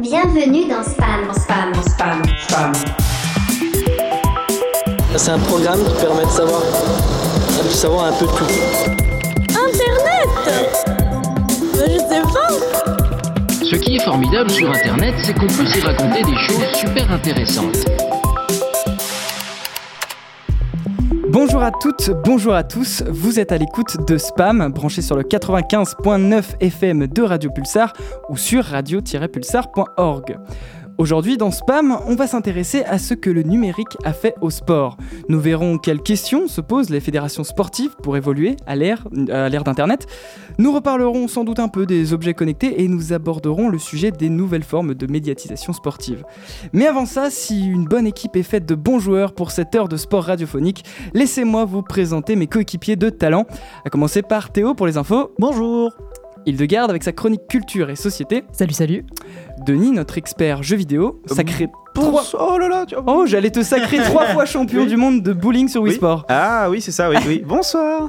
Bienvenue dans Spam. Spam, spam, spam. C'est un programme qui permet de savoir, de savoir un peu tout. Internet Je sais pas Ce qui est formidable sur Internet, c'est qu'on peut s'y raconter des choses super intéressantes. Bonjour à toutes, bonjour à tous, vous êtes à l'écoute de Spam, branché sur le 95.9 FM de Radio Pulsar ou sur radio-pulsar.org. Aujourd'hui, dans Spam, on va s'intéresser à ce que le numérique a fait au sport. Nous verrons quelles questions se posent les fédérations sportives pour évoluer à l'ère d'Internet. Nous reparlerons sans doute un peu des objets connectés et nous aborderons le sujet des nouvelles formes de médiatisation sportive. Mais avant ça, si une bonne équipe est faite de bons joueurs pour cette heure de sport radiophonique, laissez-moi vous présenter mes coéquipiers de talent. À commencer par Théo pour les infos. Bonjour Hildegarde avec sa chronique culture et société. Salut, salut Denis, notre expert jeux vidéo, sacré trois... Oh là là tu... Oh, j'allais te sacrer trois fois champion du monde de bowling sur Wii oui. Sport. Ah oui, c'est ça, oui, oui. Bonsoir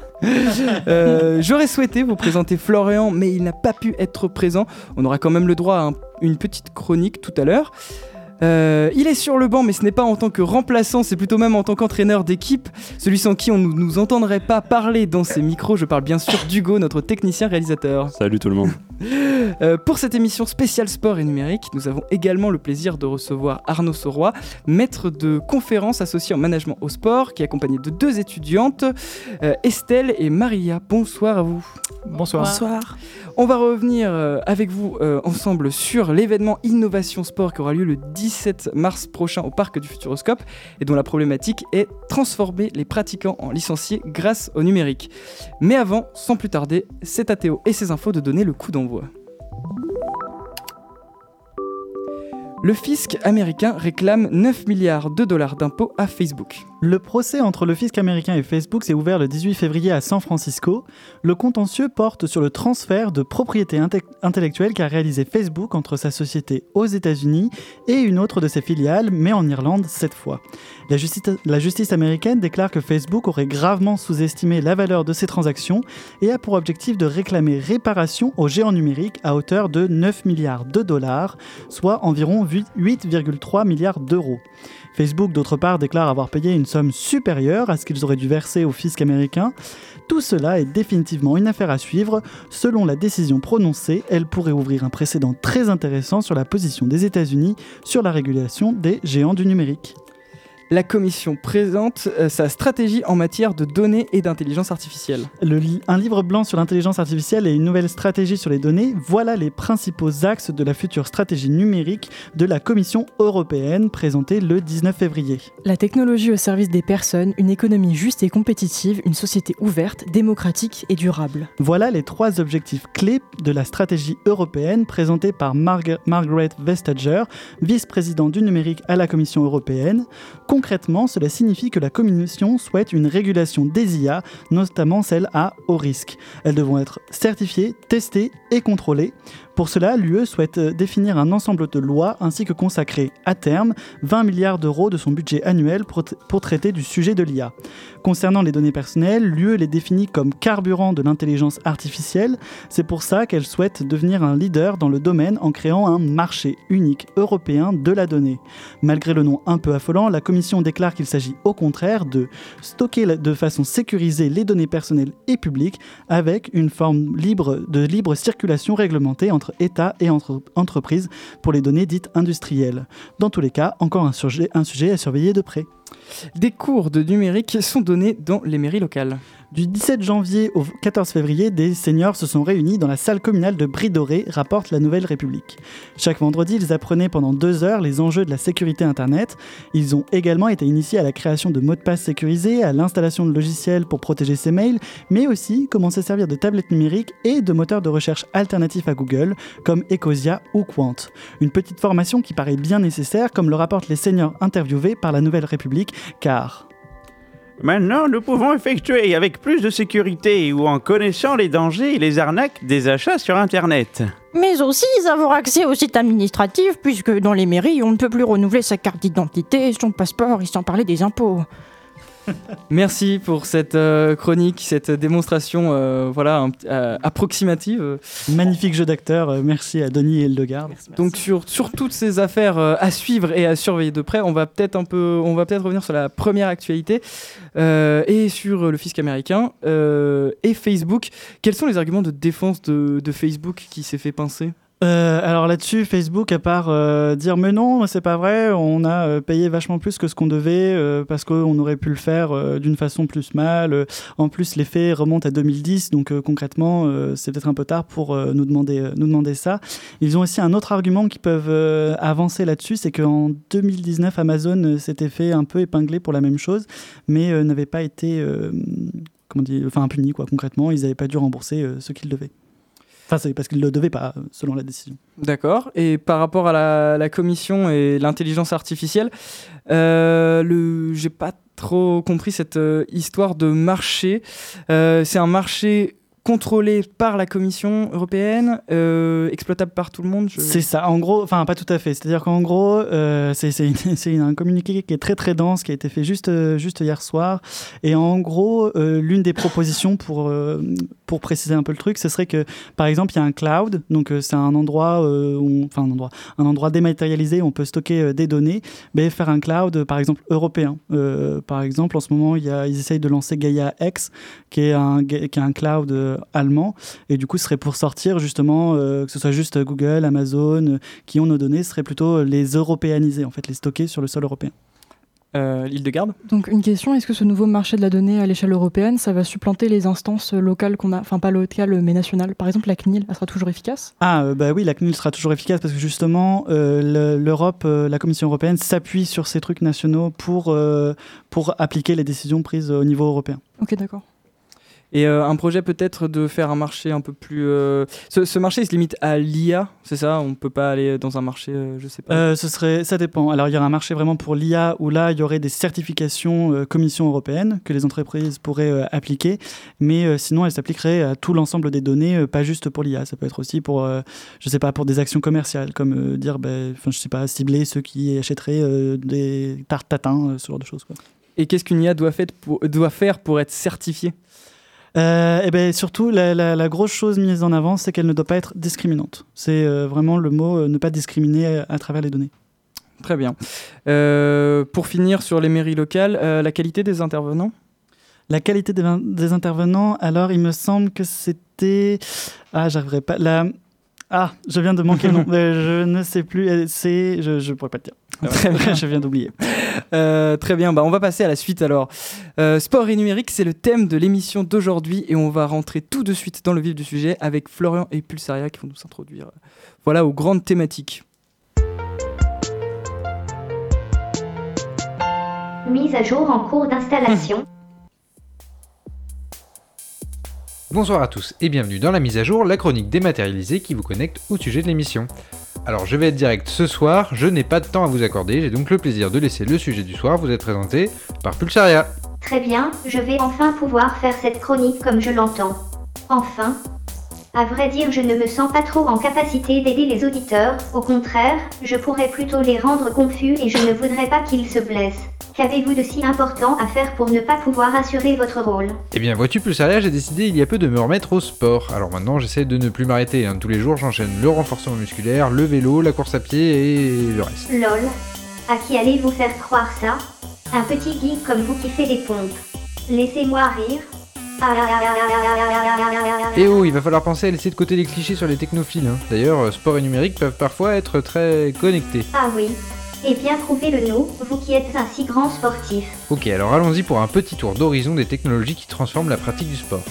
euh, J'aurais souhaité vous présenter Florian, mais il n'a pas pu être présent. On aura quand même le droit à un, une petite chronique tout à l'heure. Euh, il est sur le banc, mais ce n'est pas en tant que remplaçant, c'est plutôt même en tant qu'entraîneur d'équipe. Celui sans qui on ne nous entendrait pas parler dans ces micros. Je parle bien sûr d'Hugo, notre technicien réalisateur. Salut tout le monde. Euh, pour cette émission spéciale sport et numérique, nous avons également le plaisir de recevoir Arnaud Soroy, maître de conférences associé en management au sport, qui est accompagné de deux étudiantes, euh, Estelle et Maria. Bonsoir à vous. Bonsoir. Bonsoir. On va revenir euh, avec vous euh, ensemble sur l'événement Innovation Sport qui aura lieu le 17 mars prochain au parc du Futuroscope et dont la problématique est transformer les pratiquants en licenciés grâce au numérique. Mais avant, sans plus tarder, c'est à Théo et ses infos de donner le coup d'envoi. Le fisc américain réclame 9 milliards de dollars d'impôts à Facebook. Le procès entre le fisc américain et Facebook s'est ouvert le 18 février à San Francisco. Le contentieux porte sur le transfert de propriété inte intellectuelle qu'a réalisé Facebook entre sa société aux États-Unis et une autre de ses filiales, mais en Irlande cette fois. La justice, la justice américaine déclare que Facebook aurait gravement sous-estimé la valeur de ces transactions et a pour objectif de réclamer réparation aux géants numériques à hauteur de 9 milliards de dollars, soit environ 8,3 milliards d'euros. Facebook, d'autre part, déclare avoir payé une somme supérieure à ce qu'ils auraient dû verser au fisc américain. Tout cela est définitivement une affaire à suivre. Selon la décision prononcée, elle pourrait ouvrir un précédent très intéressant sur la position des États-Unis sur la régulation des géants du numérique. La Commission présente euh, sa stratégie en matière de données et d'intelligence artificielle. Le, un livre blanc sur l'intelligence artificielle et une nouvelle stratégie sur les données, voilà les principaux axes de la future stratégie numérique de la Commission européenne présentée le 19 février. La technologie au service des personnes, une économie juste et compétitive, une société ouverte, démocratique et durable. Voilà les trois objectifs clés de la stratégie européenne présentée par Marg Margaret Vestager, vice-présidente du numérique à la Commission européenne. Concrètement, cela signifie que la Commission souhaite une régulation des IA, notamment celles à haut risque. Elles devront être certifiées, testées et contrôlées. Pour cela, l'UE souhaite définir un ensemble de lois ainsi que consacrer à terme 20 milliards d'euros de son budget annuel pour, pour traiter du sujet de l'IA. Concernant les données personnelles, l'UE les définit comme carburant de l'intelligence artificielle. C'est pour ça qu'elle souhaite devenir un leader dans le domaine en créant un marché unique européen de la donnée. Malgré le nom un peu affolant, la Commission déclare qu'il s'agit au contraire de stocker de façon sécurisée les données personnelles et publiques avec une forme libre de libre circulation réglementée entre États et entre entreprises pour les données dites industrielles. Dans tous les cas, encore un sujet à surveiller de près. Des cours de numérique sont donnés dans les mairies locales. Du 17 janvier au 14 février, des seniors se sont réunis dans la salle communale de Brie-Dorée, rapporte la Nouvelle République. Chaque vendredi, ils apprenaient pendant deux heures les enjeux de la sécurité Internet. Ils ont également été initiés à la création de mots de passe sécurisés, à l'installation de logiciels pour protéger ses mails, mais aussi comment se servir de tablettes numériques et de moteurs de recherche alternatifs à Google, comme Ecosia ou Quant. Une petite formation qui paraît bien nécessaire, comme le rapportent les seniors interviewés par la Nouvelle République, car Maintenant, nous pouvons effectuer avec plus de sécurité ou en connaissant les dangers et les arnaques des achats sur Internet. Mais aussi avoir accès au site administratif, puisque dans les mairies, on ne peut plus renouveler sa carte d'identité, son passeport et sans parler des impôts. Merci pour cette euh, chronique, cette démonstration euh, voilà, un- euh, approximative. Magnifique jeu d'acteur. euh, Merci à Denis et Hildegard. Donc sur, sur toutes ces affaires euh, à suivre et à surveiller de près, on va peut-être un peu, on va peut-être revenir sur la première actualité euh, et sur le fisc américain euh, et Facebook. Quels sont les arguments de défense de, de Facebook qui s'est fait pincer? Euh, alors là-dessus, Facebook, à part euh, dire mais non, c'est pas vrai, on a euh, payé vachement plus que ce qu'on devait parce qu'on aurait pu le faire d'une façon plus mal. En plus, les faits remontent à 2010, donc concrètement, c'est peut-être un peu tard pour nous, demander, ça. Ils ont aussi un autre argument qu'ils peuvent avancer là-dessus, c'est qu'en 2019, Amazon s'était fait un peu épingler pour la même chose, mais n'avait pas été comment dire, enfin puni quoi. Concrètement, ils n'avaient pas dû rembourser ce qu'ils devaient. Enfin, c'est parce qu'ils ne le devaient pas, selon la décision. D'accord. Et par rapport à la, commission et l'intelligence artificielle, euh, j'ai pas trop compris cette euh, histoire de marché. Euh, c'est un marché contrôlé par la Commission européenne, euh, exploitable par tout le monde. C'est ça, en gros, enfin pas tout à fait. C'est-à-dire qu'en gros, euh, c'est un communiqué qui est très très dense, qui a été fait juste, euh, juste hier soir. Et en gros, euh, l'une des propositions pour, pour préciser un peu le truc, ce serait que par exemple, il y a un cloud, donc c'est un endroit, où un endroit, un endroit dématérialisé où on peut stocker des données, mais faire un cloud, par exemple, européen. Par exemple, en ce moment, ils essayent de lancer Gaia X, qui est un, qui est un cloud allemand. Et du coup, ce serait pour sortir justement, euh, que ce soit juste Google, Amazon, euh, qui ont nos données, ce serait plutôt les européaniser, en fait, les stocker sur le sol européen. Euh, L'île de garde? Donc une question, est-ce que ce nouveau marché de la donnée à l'échelle européenne, ça va supplanter les instances locales qu'on a, enfin pas locales mais nationales? Par exemple, la CNIL, elle sera toujours efficace? Ah, euh, bah oui, la CNIL sera toujours efficace parce que justement, euh, le- l'Europe, euh, la Commission européenne s'appuie sur ces trucs nationaux pour, euh, pour appliquer les décisions prises au niveau européen. Ok, d'accord. Et euh, un projet peut-être de faire un marché un peu plus... euh, Ce, ce marché il se limite à l'IA, c'est ça? On peut pas aller dans un marché, euh, je sais pas. Euh, ce serait, ça dépend. Alors, il y aura un marché vraiment pour l'IA où là, il y aurait des certifications Commission européenne que les entreprises pourraient appliquer, mais sinon, elles s'appliqueraient à tout l'ensemble des données, pas juste pour l'IA. Ça peut être aussi pour, je sais pas, pour des actions commerciales, comme dire, ben, je sais pas, cibler ceux qui achèteraient des tartes tatin, ce genre de choses. Quoi. Et qu'est-ce qu'une IA doit, fait pour- doit faire pour être certifiée? Euh, et ben surtout, la, la- la grosse chose mise en avant, c'est qu'elle ne doit pas être discriminante. C'est euh, vraiment le mot euh, ne pas discriminer à, à travers les données. Très bien. Pour finir sur les mairies locales, la qualité des intervenants? La qualité des, intervenants, alors il me semble que c'était. Ah, j'arriverai pas. La... Ah, je viens de manquer le nom. mais je ne sais plus. C'est. Je ne pourrais pas te dire. Très bien. je viens d'oublier. Euh, très bien, bah, on va passer à la suite alors. Euh, sport et numérique, c'est le thème de l'émission d'aujourd'hui et on va rentrer tout de suite dans le vif du sujet avec Florian et Pulsaria qui vont nous introduire voilà, aux grandes thématiques. Mise à jour en cours d'installation. Bonsoir à tous et bienvenue dans la mise à jour, la chronique dématérialisée qui vous connecte au sujet de l'émission. Alors je vais être direct ce soir, je n'ai pas de temps à vous accorder, j'ai donc le plaisir de laisser le sujet du soir vous être présenté par Pulsaria. Très bien, je vais enfin pouvoir faire cette chronique comme je l'entends. Enfin. À vrai dire, je ne me sens pas trop en capacité d'aider les auditeurs, au contraire, je pourrais plutôt les rendre confus et je ne voudrais pas qu'ils se blessent. Qu'avez-vous de si important à faire pour ne pas pouvoir assurer votre rôle? Eh bien vois-tu Pulsaria, j'ai décidé il y a peu de me remettre au sport. Alors maintenant j'essaie de ne plus m'arrêter, hein. tous les jours j'enchaîne le renforcement musculaire, le vélo, la course à pied et le reste. Lol. À qui allez-vous faire croire ça? Un petit geek comme vous qui fait des pompes. Laissez-moi rire. Et oh, il va falloir penser à laisser de côté les clichés sur les technophiles. Hein. D'ailleurs, euh, sport et numérique peuvent parfois être très connectés. Ah oui, et bien prouvez-le nous, vous qui êtes un si grand sportif. Ok, alors allons-y pour un petit tour d'horizon des technologies qui transforment la pratique du sport.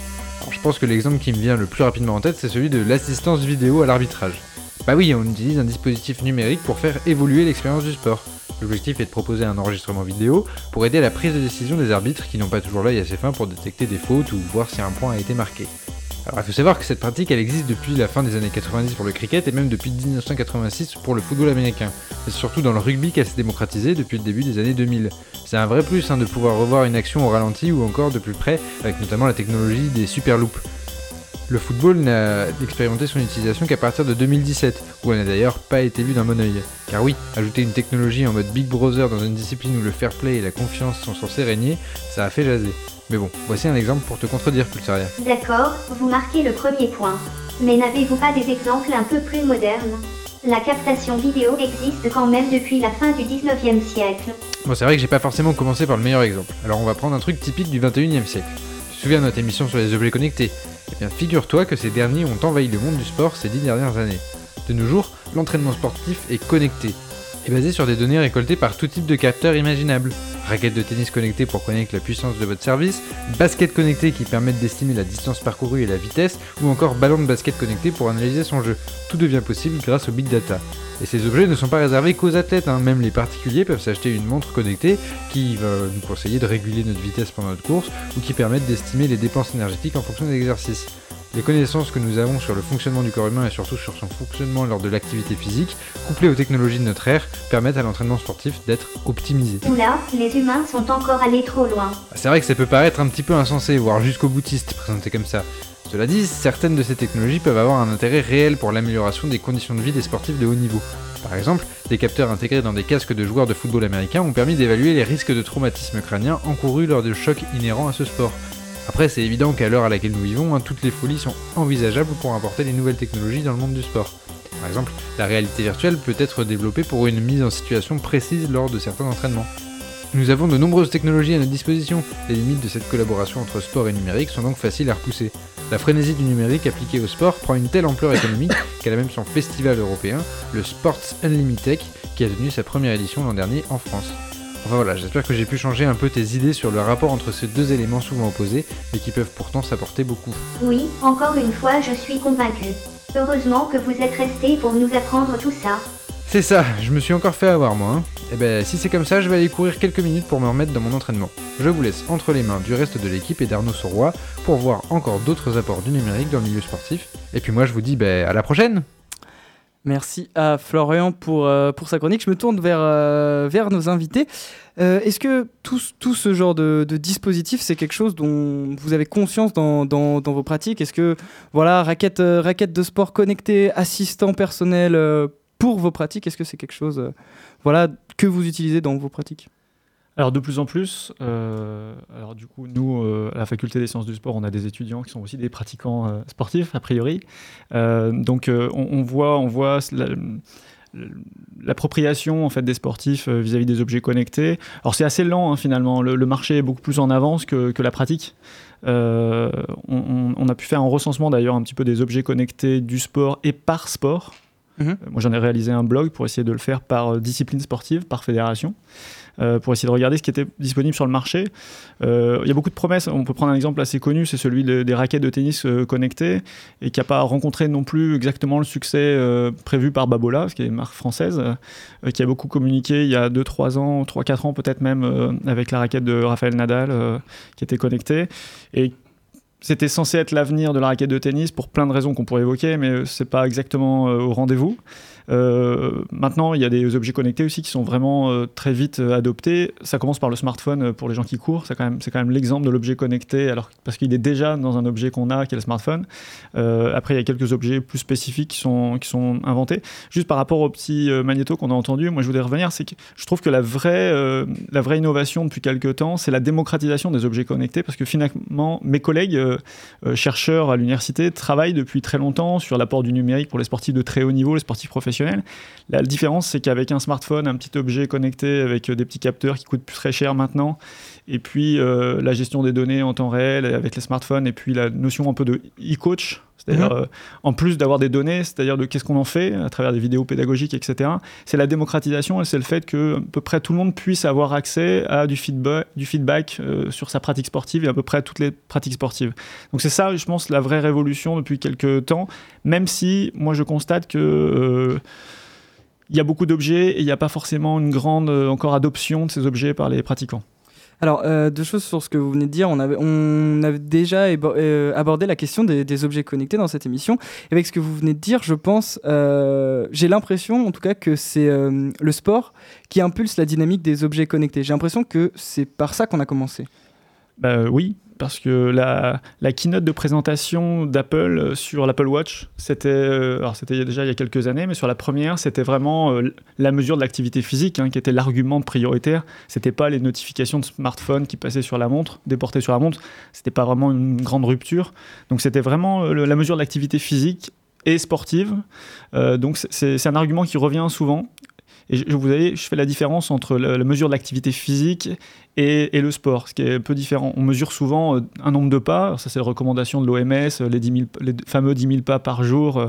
Je pense que l'exemple qui me vient le plus rapidement en tête, c'est celui de l'assistance vidéo à l'arbitrage. Bah oui, on utilise un dispositif numérique pour faire évoluer l'expérience du sport. L'objectif est de proposer un enregistrement vidéo pour aider à la prise de décision des arbitres qui n'ont pas toujours l'œil assez fin pour détecter des fautes ou voir si un point a été marqué. Alors il faut savoir que cette pratique elle existe depuis la fin des années 90 pour le cricket et même depuis 1986 pour le football américain. C'est surtout dans le rugby qu'elle s'est démocratisée depuis le début des années 2000. C'est un vrai plus hein, de pouvoir revoir une action au ralenti ou encore de plus près avec notamment la technologie des super loops. Le football n'a expérimenté son utilisation qu'à partir de 2017, où elle n'a d'ailleurs pas été vue d'un bon oeil. Car oui, ajouter une technologie en mode Big Brother dans une discipline où le fair play et la confiance sont censés régner, ça a fait jaser. Mais bon, voici un exemple pour te contredire, Pulsaria. D'accord, vous marquez le premier point. Mais n'avez-vous pas des exemples un peu plus modernes? La captation vidéo existe quand même depuis la fin du 19e siècle. Bon, c'est vrai que j'ai pas forcément commencé par le meilleur exemple. Alors on va prendre un truc typique du 21e siècle. Tu te souviens de notre émission sur les objets connectés? Eh bien, figure-toi que ces derniers ont envahi le monde du sport ces dix dernières années. De nos jours, l'entraînement sportif est connecté et basé sur des données récoltées par tout type de capteurs imaginables. Raquettes de tennis connectées pour connaître la puissance de votre service, baskets connectées qui permettent d'estimer la distance parcourue et la vitesse, ou encore ballon de basket connecté pour analyser son jeu. Tout devient possible grâce au big data. Et ces objets ne sont pas réservés qu'aux athlètes, hein. même les particuliers peuvent s'acheter une montre connectée qui va nous conseiller de réguler notre vitesse pendant notre course ou qui permettent d'estimer les dépenses énergétiques en fonction des exercices. Les connaissances que nous avons sur le fonctionnement du corps humain et surtout sur son fonctionnement lors de l'activité physique, couplées aux technologies de notre ère, permettent à l'entraînement sportif d'être optimisé. Oula, les humains sont encore allés trop loin. C'est vrai que ça peut paraître un petit peu insensé, voire jusqu'au boutiste, présenté comme ça. Cela dit, certaines de ces technologies peuvent avoir un intérêt réel pour l'amélioration des conditions de vie des sportifs de haut niveau. Par exemple, des capteurs intégrés dans des casques de joueurs de football américains ont permis d'évaluer les risques de traumatisme crânien encourus lors de chocs inhérents à ce sport. Après, c'est évident qu'à l'heure à laquelle nous vivons, hein, toutes les folies sont envisageables pour apporter les nouvelles technologies dans le monde du sport. Par exemple, la réalité virtuelle peut être développée pour une mise en situation précise lors de certains entraînements. Nous avons de nombreuses technologies à notre disposition, les limites de cette collaboration entre sport et numérique sont donc faciles à repousser. La frénésie du numérique appliquée au sport prend une telle ampleur économique qu'elle a même son festival européen, le Sports Unlimited, qui a tenu sa première édition l'an dernier en France. Enfin voilà, j'espère que j'ai pu changer un peu tes idées sur le rapport entre ces deux éléments souvent opposés, mais qui peuvent pourtant s'apporter beaucoup. Oui, encore une fois, je suis convaincu. Heureusement que vous êtes restés pour nous apprendre tout ça. C'est ça, je me suis encore fait avoir moi. Hein. Et ben si c'est comme ça, je vais aller courir quelques minutes pour me remettre dans mon entraînement. Je vous laisse entre les mains du reste de l'équipe et d'Arnaud Sauroy pour voir encore d'autres apports du numérique dans le milieu sportif. Et puis moi je vous dis ben à la prochaine Merci à Florian pour, euh, pour sa chronique. Je me tourne vers, euh, vers nos invités. Euh, Est-ce que tout, tout, ce genre de, dispositif, c'est quelque chose dont vous avez conscience dans, dans, dans vos pratiques? Est-ce que, voilà, raquette, raquette de sport connectée, assistant personnel pour vos pratiques, est-ce que c'est quelque chose voilà, que vous utilisez dans vos pratiques? Alors de plus en plus, euh, nous euh, à la faculté des sciences du sport, on a des étudiants qui sont aussi des pratiquants euh, sportifs a priori. Donc on, voit, on voit la, l'appropriation en fait des sportifs vis-à-vis des objets connectés. Alors c'est assez lent hein, finalement. Le, marché est beaucoup plus en avance que, la pratique. On, a pu faire un recensement d'ailleurs un petit peu des objets connectés du sport et par sport. Mmh. Moi j'en ai réalisé un blog pour essayer de le faire par discipline sportive, par fédération. Euh, pour essayer de regarder ce qui était disponible sur le marché. Euh, il y a beaucoup de promesses. On peut prendre un exemple assez connu, c'est celui de, des raquettes de tennis euh, connectées et qui n'a pas rencontré non plus exactement le succès euh, prévu par Babola, qui est une marque française, euh, qui a beaucoup communiqué il y a 2-3 ans, 3-4 ans peut-être même, euh, avec la raquette de Rafael Nadal qui était connectée. C'était censé être l'avenir de la raquette de tennis pour plein de raisons qu'on pourrait évoquer, mais c'est pas exactement au rendez-vous. Euh, maintenant, il y a des objets connectés aussi qui sont vraiment euh, très vite euh, adoptés. Ça commence par le smartphone pour les gens qui courent. C'est quand même, l'exemple de l'objet connecté, alors parce qu'il est déjà dans un objet qu'on a, qui est le smartphone. Après, il y a quelques objets plus spécifiques qui sont, inventés. Juste par rapport au petit magnéto qu'on a entendu, moi je voudrais revenir, c'est que je trouve que la vraie innovation depuis quelques temps, c'est la démocratisation des objets connectés, parce que finalement, mes collègues chercheurs à l'université travaillent depuis très longtemps sur l'apport du numérique pour les sportifs de très haut niveau, les sportifs professionnels La différence, c'est qu'avec un smartphone, un petit objet connecté avec des petits capteurs qui coûtent plus très cher maintenant, et puis euh, la gestion des données en temps réel avec les smartphones, et puis la notion un peu de e-coach, c'est-à-dire mmh. euh, en plus d'avoir des données, c'est-à-dire de qu'est-ce qu'on en fait à travers des vidéos pédagogiques, etc. C'est la démocratisation et c'est le fait que à peu près tout le monde puisse avoir accès à du feedback, du feedback euh, sur sa pratique sportive et à peu près toutes les pratiques sportives. Donc c'est ça, je pense, la vraie révolution depuis quelques temps, même si moi je constate que il y a beaucoup d'objets et il n'y a pas forcément une grande encore adoption de ces objets par les pratiquants. Alors, euh, deux choses sur ce que vous venez de dire. On avait, déjà euh, abordé la question des, objets connectés dans cette émission. Avec ce que vous venez de dire, je pense, euh, j'ai l'impression en tout cas que c'est le sport qui impulse la dynamique des objets connectés. J'ai l'impression que c'est par ça qu'on a commencé. Bah, oui, parce que la, keynote de présentation d'Apple euh, sur l'Apple Watch, c'était euh, déjà il y a quelques années, mais sur la première, c'était vraiment euh, la mesure de l'activité physique hein, qui était l'argument prioritaire. C'était pas les notifications de smartphone qui passaient sur la montre, déportées sur la montre. C'était pas vraiment une grande rupture. Donc c'était vraiment la mesure de l'activité physique et sportive. Donc c'est un argument qui revient souvent. Et je, vous voyez, je fais la différence entre la, la mesure de l'activité physique et, et le sport, ce qui est un peu différent. On mesure souvent euh, un nombre de pas, ça c'est la recommandation de l'OMS, les, 10 000 les fameux 10 000 pas par jour euh,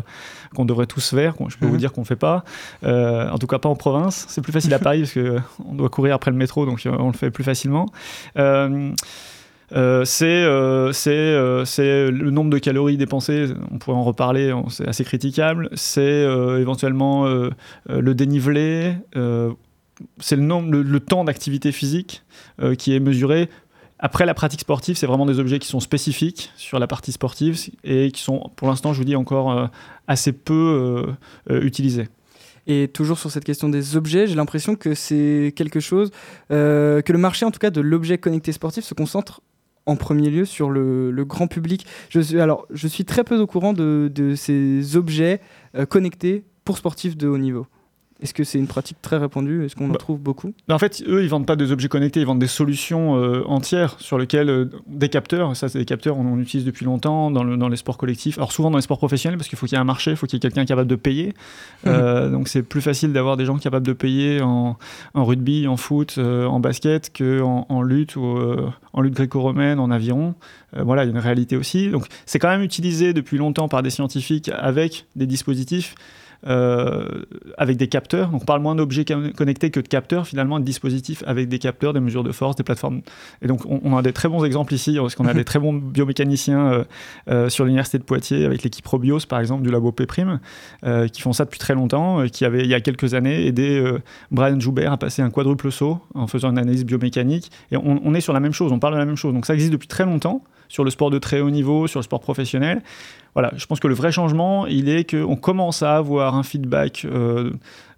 qu'on devrait tous faire, je peux Mhm. vous dire qu'on ne fait pas, Euh, en tout cas pas en province. C'est plus facile à Paris parce qu'on doit courir après le métro, donc euh, on le fait plus facilement. Euh, euh, c'est euh, euh, c'est le nombre de calories dépensées, on pourrait en reparler, c'est assez critiquable. C'est éventuellement le dénivelé, c'est le, le, temps d'activité physique qui est mesuré. Après la pratique sportive, c'est vraiment des objets qui sont spécifiques sur la partie sportive et qui sont, pour l'instant, je vous dis, encore assez peu utilisés. Et toujours sur cette question des objets, j'ai l'impression que c'est quelque chose, que le marché en tout cas de l'objet connecté sportif se concentre en premier lieu sur le, grand public. Je suis, alors, je suis très peu au courant de, de ces objets euh, connectés pour sportifs de haut niveau. Est-ce que c'est une pratique très répandue? Est-ce qu'on en Bah, trouve beaucoup? En fait, eux, ils vendent pas des objets connectés, ils vendent des solutions euh, entières sur lesquelles euh, des capteurs, ça c'est des capteurs, on en utilise depuis longtemps dans, le- dans les sports collectifs. Alors souvent dans les sports professionnels parce qu'il faut qu'il y ait un marché, il faut qu'il y ait quelqu'un capable de payer. Euh, donc c'est plus facile d'avoir des gens capables de payer en, en rugby, en foot, en basket que en, lutte ou en lutte gréco-romaine, en aviron. Voilà, il y a une réalité aussi. Donc c'est quand même utilisé depuis longtemps par des scientifiques avec des dispositifs euh, avec des capteurs. Donc on parle moins d'objets con- connectés que de capteurs, finalement, de dispositifs avec des capteurs, des mesures de force, des plateformes. Et donc on, on a des très bons exemples ici, parce qu'on a des très bons biomécaniciens euh, euh, sur l'université de Poitiers, avec l'équipe Probios, par exemple, du labo P', qui font ça depuis très longtemps, qui avaient, il y a quelques années, aidé Brian Joubert à passer un quadruple saut en faisant une analyse biomécanique. Et on, on est sur la même chose, on parle de la même chose. Donc ça existe depuis très longtemps sur le sport de très haut niveau, sur le sport professionnel. Voilà, je pense que le vrai changement, il est qu'on commence à avoir un feedback euh,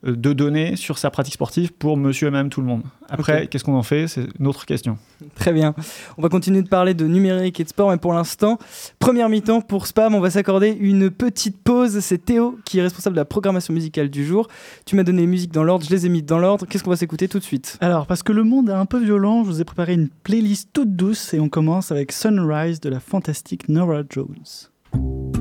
de données sur sa pratique sportive pour monsieur et madame tout le monde. Après, qu'est-ce qu'on en fait? C'est une autre question. Très bien. On va continuer de parler de numérique et de sport, mais pour l'instant, première mi-temps pour Spam, on va s'accorder une petite pause. C'est Théo qui est responsable de la programmation musicale du jour. Tu m'as donné les musiques dans l'ordre, je les ai mis dans l'ordre. Qu'est-ce qu'on va s'écouter tout de suite? Alors, parce que le monde est un peu violent, je vous ai préparé une playlist toute douce et on commence avec Sunrise de la fantastique Nora Jones.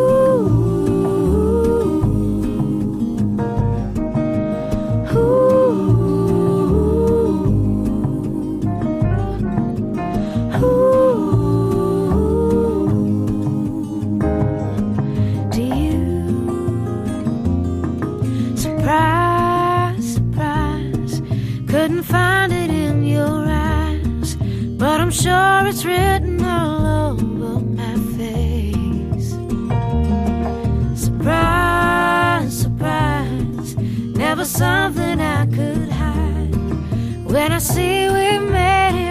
Couldn't find it in your eyes, but I'm sure it's written all over my face. Surprise, surprise, never something I could hide. When I see we made it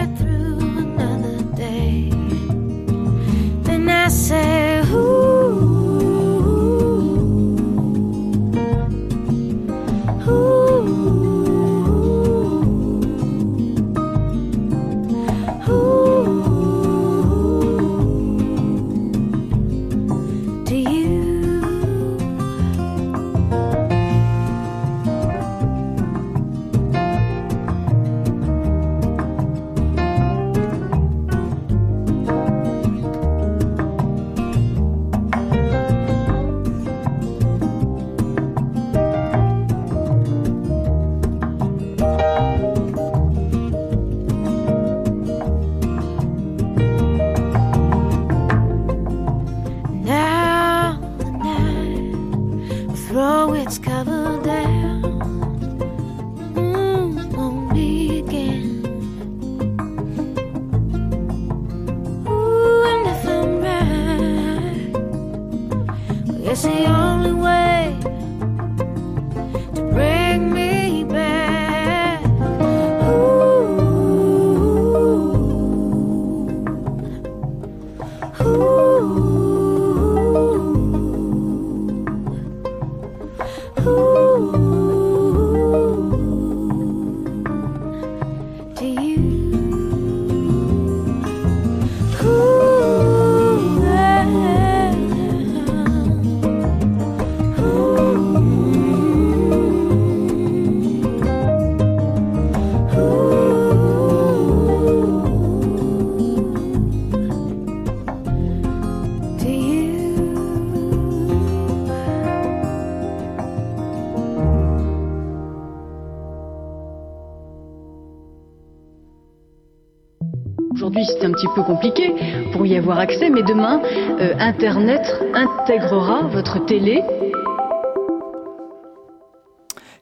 mais demain, euh, Internet intégrera votre télé.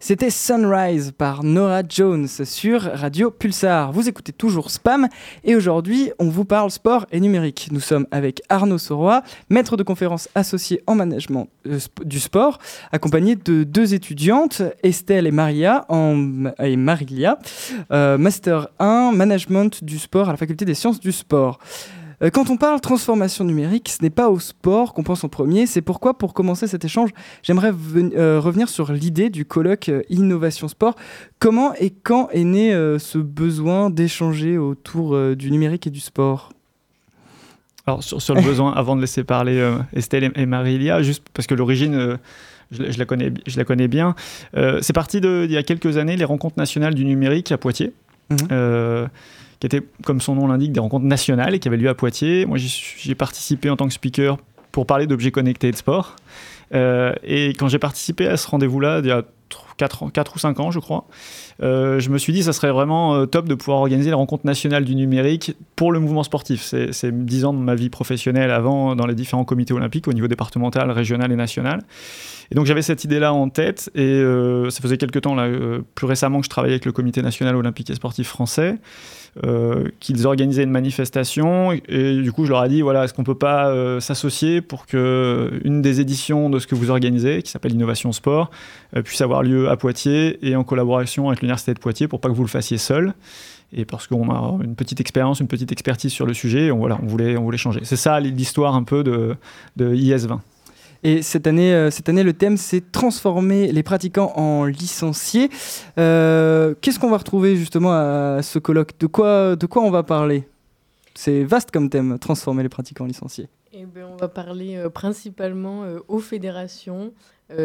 C'était Sunrise par Nora Jones sur Radio Pulsar. Vous écoutez toujours Spam et aujourd'hui on vous parle sport et numérique. Nous sommes avec Arnaud Soroy, maître de conférence associé en management euh, du sport, accompagné de deux étudiantes, Estelle et Maria, et Marilia, euh, Master 1, management du sport à la faculté des sciences du sport. Euh, Quand on parle transformation numérique, ce n'est pas au sport qu'on pense en premier. C'est pourquoi, pour commencer cet échange, j'aimerais euh, revenir sur l'idée du colloque euh, Innovation Sport. Comment et quand est né ce besoin d'échanger autour du numérique et du sport? Alors sur, sur le besoin, avant de laisser parler Estelle et, et Marilia, juste parce que l'origine, je, la- je la connais, bi- je la connais bien, c'est parti de- d'il y a quelques années, les rencontres nationales du numérique à Poitiers. euh, qui étaient, comme son nom l'indique, des rencontres nationales et qui avaient lieu à Poitiers. Moi, j'y suis- j'y ai participé en tant que speaker pour parler d'objets connectés et de sport. Euh, et quand j'ai participé à ce rendez-vous-là, il y a 4, ou 5 ans, je crois, euh, je me suis dit ça serait vraiment euh, top de pouvoir organiser les rencontres nationales du numérique pour le mouvement sportif. C'est c'est 10 ans de ma vie professionnelle avant dans les différents comités olympiques au niveau départemental, régional et national. Et donc j'avais cette idée-là en tête et ça faisait quelques temps, là, plus récemment, que je travaillais avec le comité national olympique et sportif français. Euh, qu'ils organisaient une manifestation et, du coup je leur ai dit voilà est-ce qu'on peut pas euh, s'associer pour que une des éditions de ce que vous organisez qui s'appelle Innovation Sport euh, puisse avoir lieu à Poitiers et en collaboration avec l'université de Poitiers pour pas que vous le fassiez seul et parce qu'on a une petite expérience, une petite expertise sur le sujet, et on, voilà, on, voulait, on voulait changer. C'est ça l'histoire un peu de, de IS20. Et cette année, euh, cette année, le thème, c'est transformer les pratiquants en licenciés. Euh, Qu'est-ce qu'on va retrouver justement à ce colloque? De quoi, de quoi on va parler? C'est vaste comme thème, transformer les pratiquants en licenciés. Eh ben, on va parler euh, principalement aux fédérations,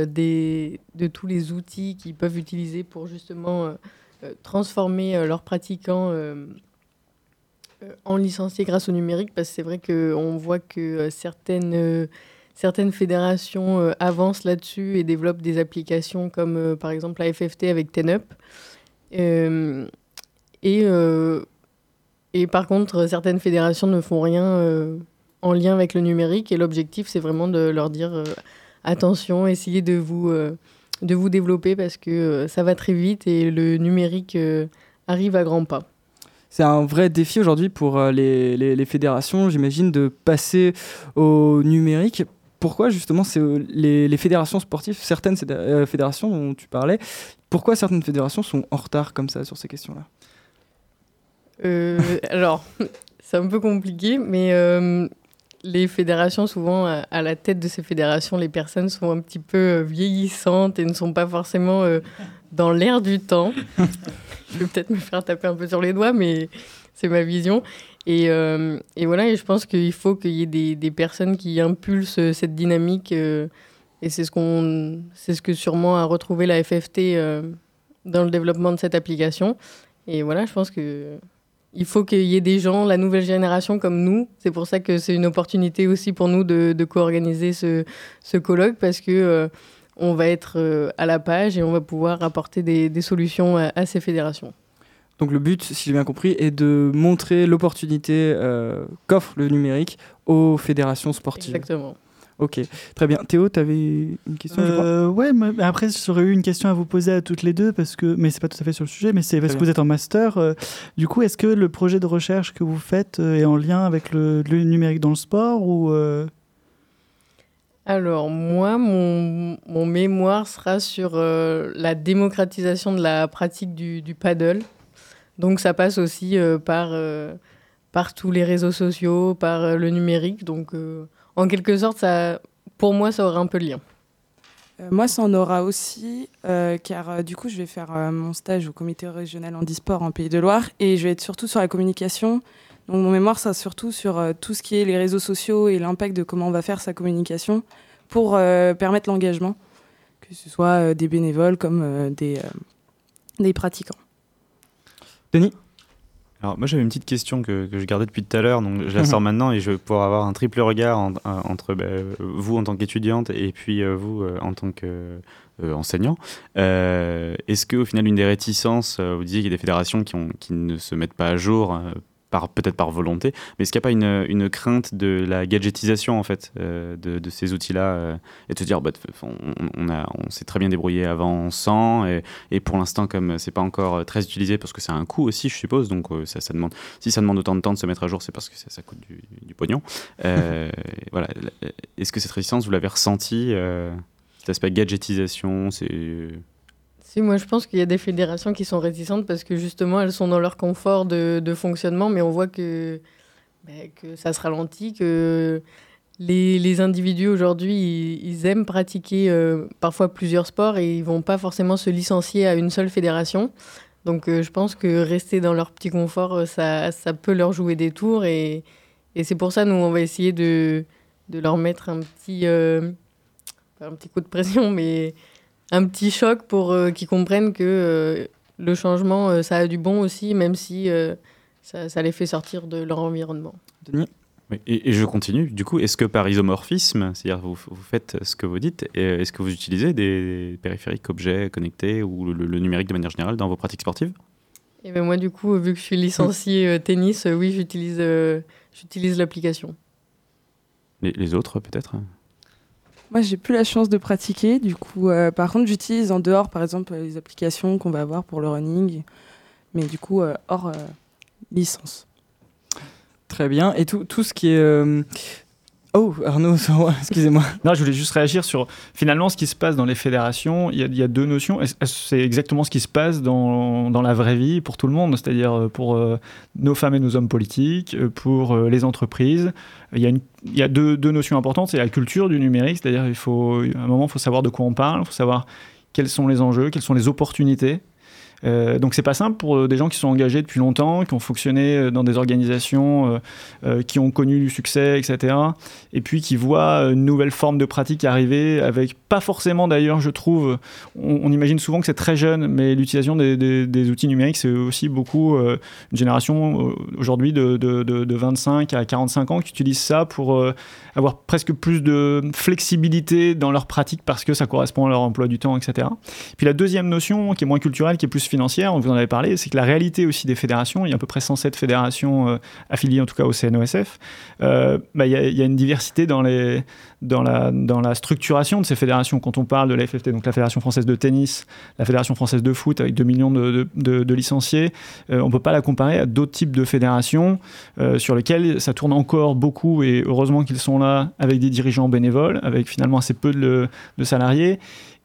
des, de tous les outils qu'ils peuvent utiliser pour justement transformer leurs pratiquants en licenciés grâce au numérique, parce que c'est vrai qu'on voit que certaines, certaines fédérations euh, avancent là-dessus et développent des applications comme euh, par exemple la FFT avec TenUp. Euh, et, par contre, certaines fédérations ne font rien en lien avec le numérique et l'objectif c'est vraiment de leur dire attention, essayez de vous, développer parce que ça va très vite et le numérique arrive à grands pas. C'est un vrai défi aujourd'hui pour les- les fédérations, j'imagine, de passer au numérique. Pourquoi justement euh, les, les fédérations sportives, certaines euh, fédérations dont tu parlais, pourquoi certaines fédérations sont en retard comme ça sur ces questions-là? Euh, alors, c'est un peu compliqué, mais euh, les fédérations, souvent, à, à la tête de ces fédérations, les personnes sont un petit peu vieillissantes et ne sont pas forcément euh, dans l'air du temps. je vais peut-être me faire taper un peu sur les doigts, mais c'est ma vision. Et, euh, et voilà, et je pense qu'il faut qu'il y ait des, des personnes qui impulsent euh, cette dynamique. euh, et c'est ce, qu'on, ce que sûrement a retrouvé la FFT dans le développement de cette application. Et voilà, je pense que il faut qu'il y ait des gens, la nouvelle génération comme nous. C'est pour ça que c'est une opportunité aussi pour nous de, co-organiser ce, ce colloque parce que on va être à la page et on va pouvoir apporter des, des solutions à ces fédérations. Donc le but, si j'ai bien compris, est de montrer l'opportunité euh, qu'offre le numérique aux fédérations sportives. Exactement. Ok, très bien. Théo, tu avais une question, je crois? Euh, ouais, mais après j'aurais eu une question à vous poser à toutes les deux parce que, mais c'est pas tout à fait sur le sujet, mais c'est parce que vous êtes en master. euh, du coup, est-ce que le projet de recherche que vous faites euh, est en lien avec le, le numérique dans le sport ou euh, Alors, moi, mon, mon mémoire sera sur euh, la démocratisation de la pratique du, du paddle. Donc, ça passe aussi euh, par, euh, par tous les réseaux sociaux, par euh, le numérique. Donc, en quelque sorte, ça, pour moi, ça aurait un peu de lien. Moi, ça en aura aussi, car du coup, je vais faire mon stage au comité régional handisport en Pays de Loire et je vais être surtout sur la communication. Donc, mon mémoire, ça surtout sur tout ce qui est les réseaux sociaux et l'impact de comment on va faire sa communication pour permettre l'engagement, que ce soit des bénévoles comme des, des pratiquants. Denis Alors moi j'avais une petite question que, que je gardais depuis tout à l'heure, donc je la sors maintenant et je vais pouvoir avoir un triple regard en- en- entre bah, vous en tant qu'étudiante et puis euh, vous euh, en tant qu'enseignant. Est-ce qu'au final une des réticences, euh, vous disiez qu'il y a des fédérations qui, ont, qui ne se mettent pas à jour, euh, par, peut-être par volonté, mais est-ce qu'il n'y a pas une, une crainte de la gadgetisation en fait euh, de, de ces outils-là euh, et de se dire bah, on, on a, on s'est très bien débrouillé avant sans et, et pour l'instant comme c'est pas encore euh, très utilisé parce que c'est un coût aussi je suppose donc euh, ça, ça demande si ça demande autant de temps de se mettre à jour c'est parce que ça, ça coûte du, du pognon. Voilà est-ce que cette résistance vous l'avez ressenti euh, cet aspect gadgetisation c'est Si, moi je pense qu'il y a des fédérations qui sont réticentes parce que justement elles sont dans leur confort de, de fonctionnement, mais on voit que, bah, que ça se ralentit, que les, les individus aujourd'hui ils, aiment pratiquer euh, parfois plusieurs sports et ils vont pas forcément se licencier à une seule fédération. Donc euh, je pense que rester dans leur petit confort, euh, ça, ça peut leur jouer des tours et, et c'est pour ça nous on va essayer de, de leur mettre un petit, un petit coup de pression, mais un petit choc pour euh, qu'ils comprennent que euh, le changement, euh, ça a du bon aussi, même si euh, ça, ça les fait sortir de leur environnement. Denis? Oui, Et, et je continue. Du coup, est-ce que par isomorphisme, c'est-à-dire vous, vous faites ce que vous dites, est-ce que vous utilisez des périphériques, objets connectés ou le, le numérique de manière générale dans vos pratiques sportives? Et ben moi, du coup, vu que je suis licenciée euh, tennis, euh, oui, j'utilise euh, j'utilise l'application. les, les autres, peut-être? Moi, j'ai plus la chance de pratiquer. Du coup, euh, par contre, j'utilise en dehors, par exemple, les applications qu'on va avoir pour le running, mais du coup, euh, hors euh, licence. Très bien. Et tout, tout ce qui est. Oh, Arnaud, excusez-moi. Non, je voulais juste réagir sur finalement ce qui se passe dans les fédérations. Il y a, deux notions. C'est exactement ce qui se passe dans, dans la vraie vie pour tout le monde, c'est-à-dire euh, pour euh, nos femmes et nos hommes politiques, euh, pour les entreprises. Il y a, deux, deux notions importantes. C'est la culture du numérique, c'est-à-dire il faut un moment, il faut savoir de quoi on parle, il faut savoir quels sont les enjeux, quelles sont les opportunités. Euh, donc c'est pas simple pour euh, des gens qui sont engagés depuis longtemps, qui ont fonctionné euh, dans des organisations, euh, qui ont connu du succès, etc. Et puis qui voient une nouvelle forme de pratique arriver, avec pas forcément d'ailleurs, je trouve, on, imagine souvent que c'est très jeune, mais l'utilisation des, outils numériques, c'est aussi beaucoup une génération aujourd'hui de, de- de- de 25 à 45 ans qui utilise ça pour avoir presque plus de flexibilité dans leur pratique parce que ça correspond à leur emploi du temps, etc. Puis la deuxième notion, qui est moins culturelle, qui est plus on vous en avait parlé, c'est que la réalité aussi des fédérations, il y a à peu près 107 fédérations euh, affiliées en tout cas au CNOSF, euh, bah, il y, a- une diversité dans, la, structuration de ces fédérations. Quand on parle de la FFT, donc la Fédération française de tennis, la Fédération française de foot avec 2 millions de, licenciés, euh, on ne peut pas la comparer à d'autres types de fédérations euh, sur lesquelles ça tourne encore beaucoup et heureusement qu'ils sont là avec des dirigeants bénévoles, avec finalement assez peu de salariés.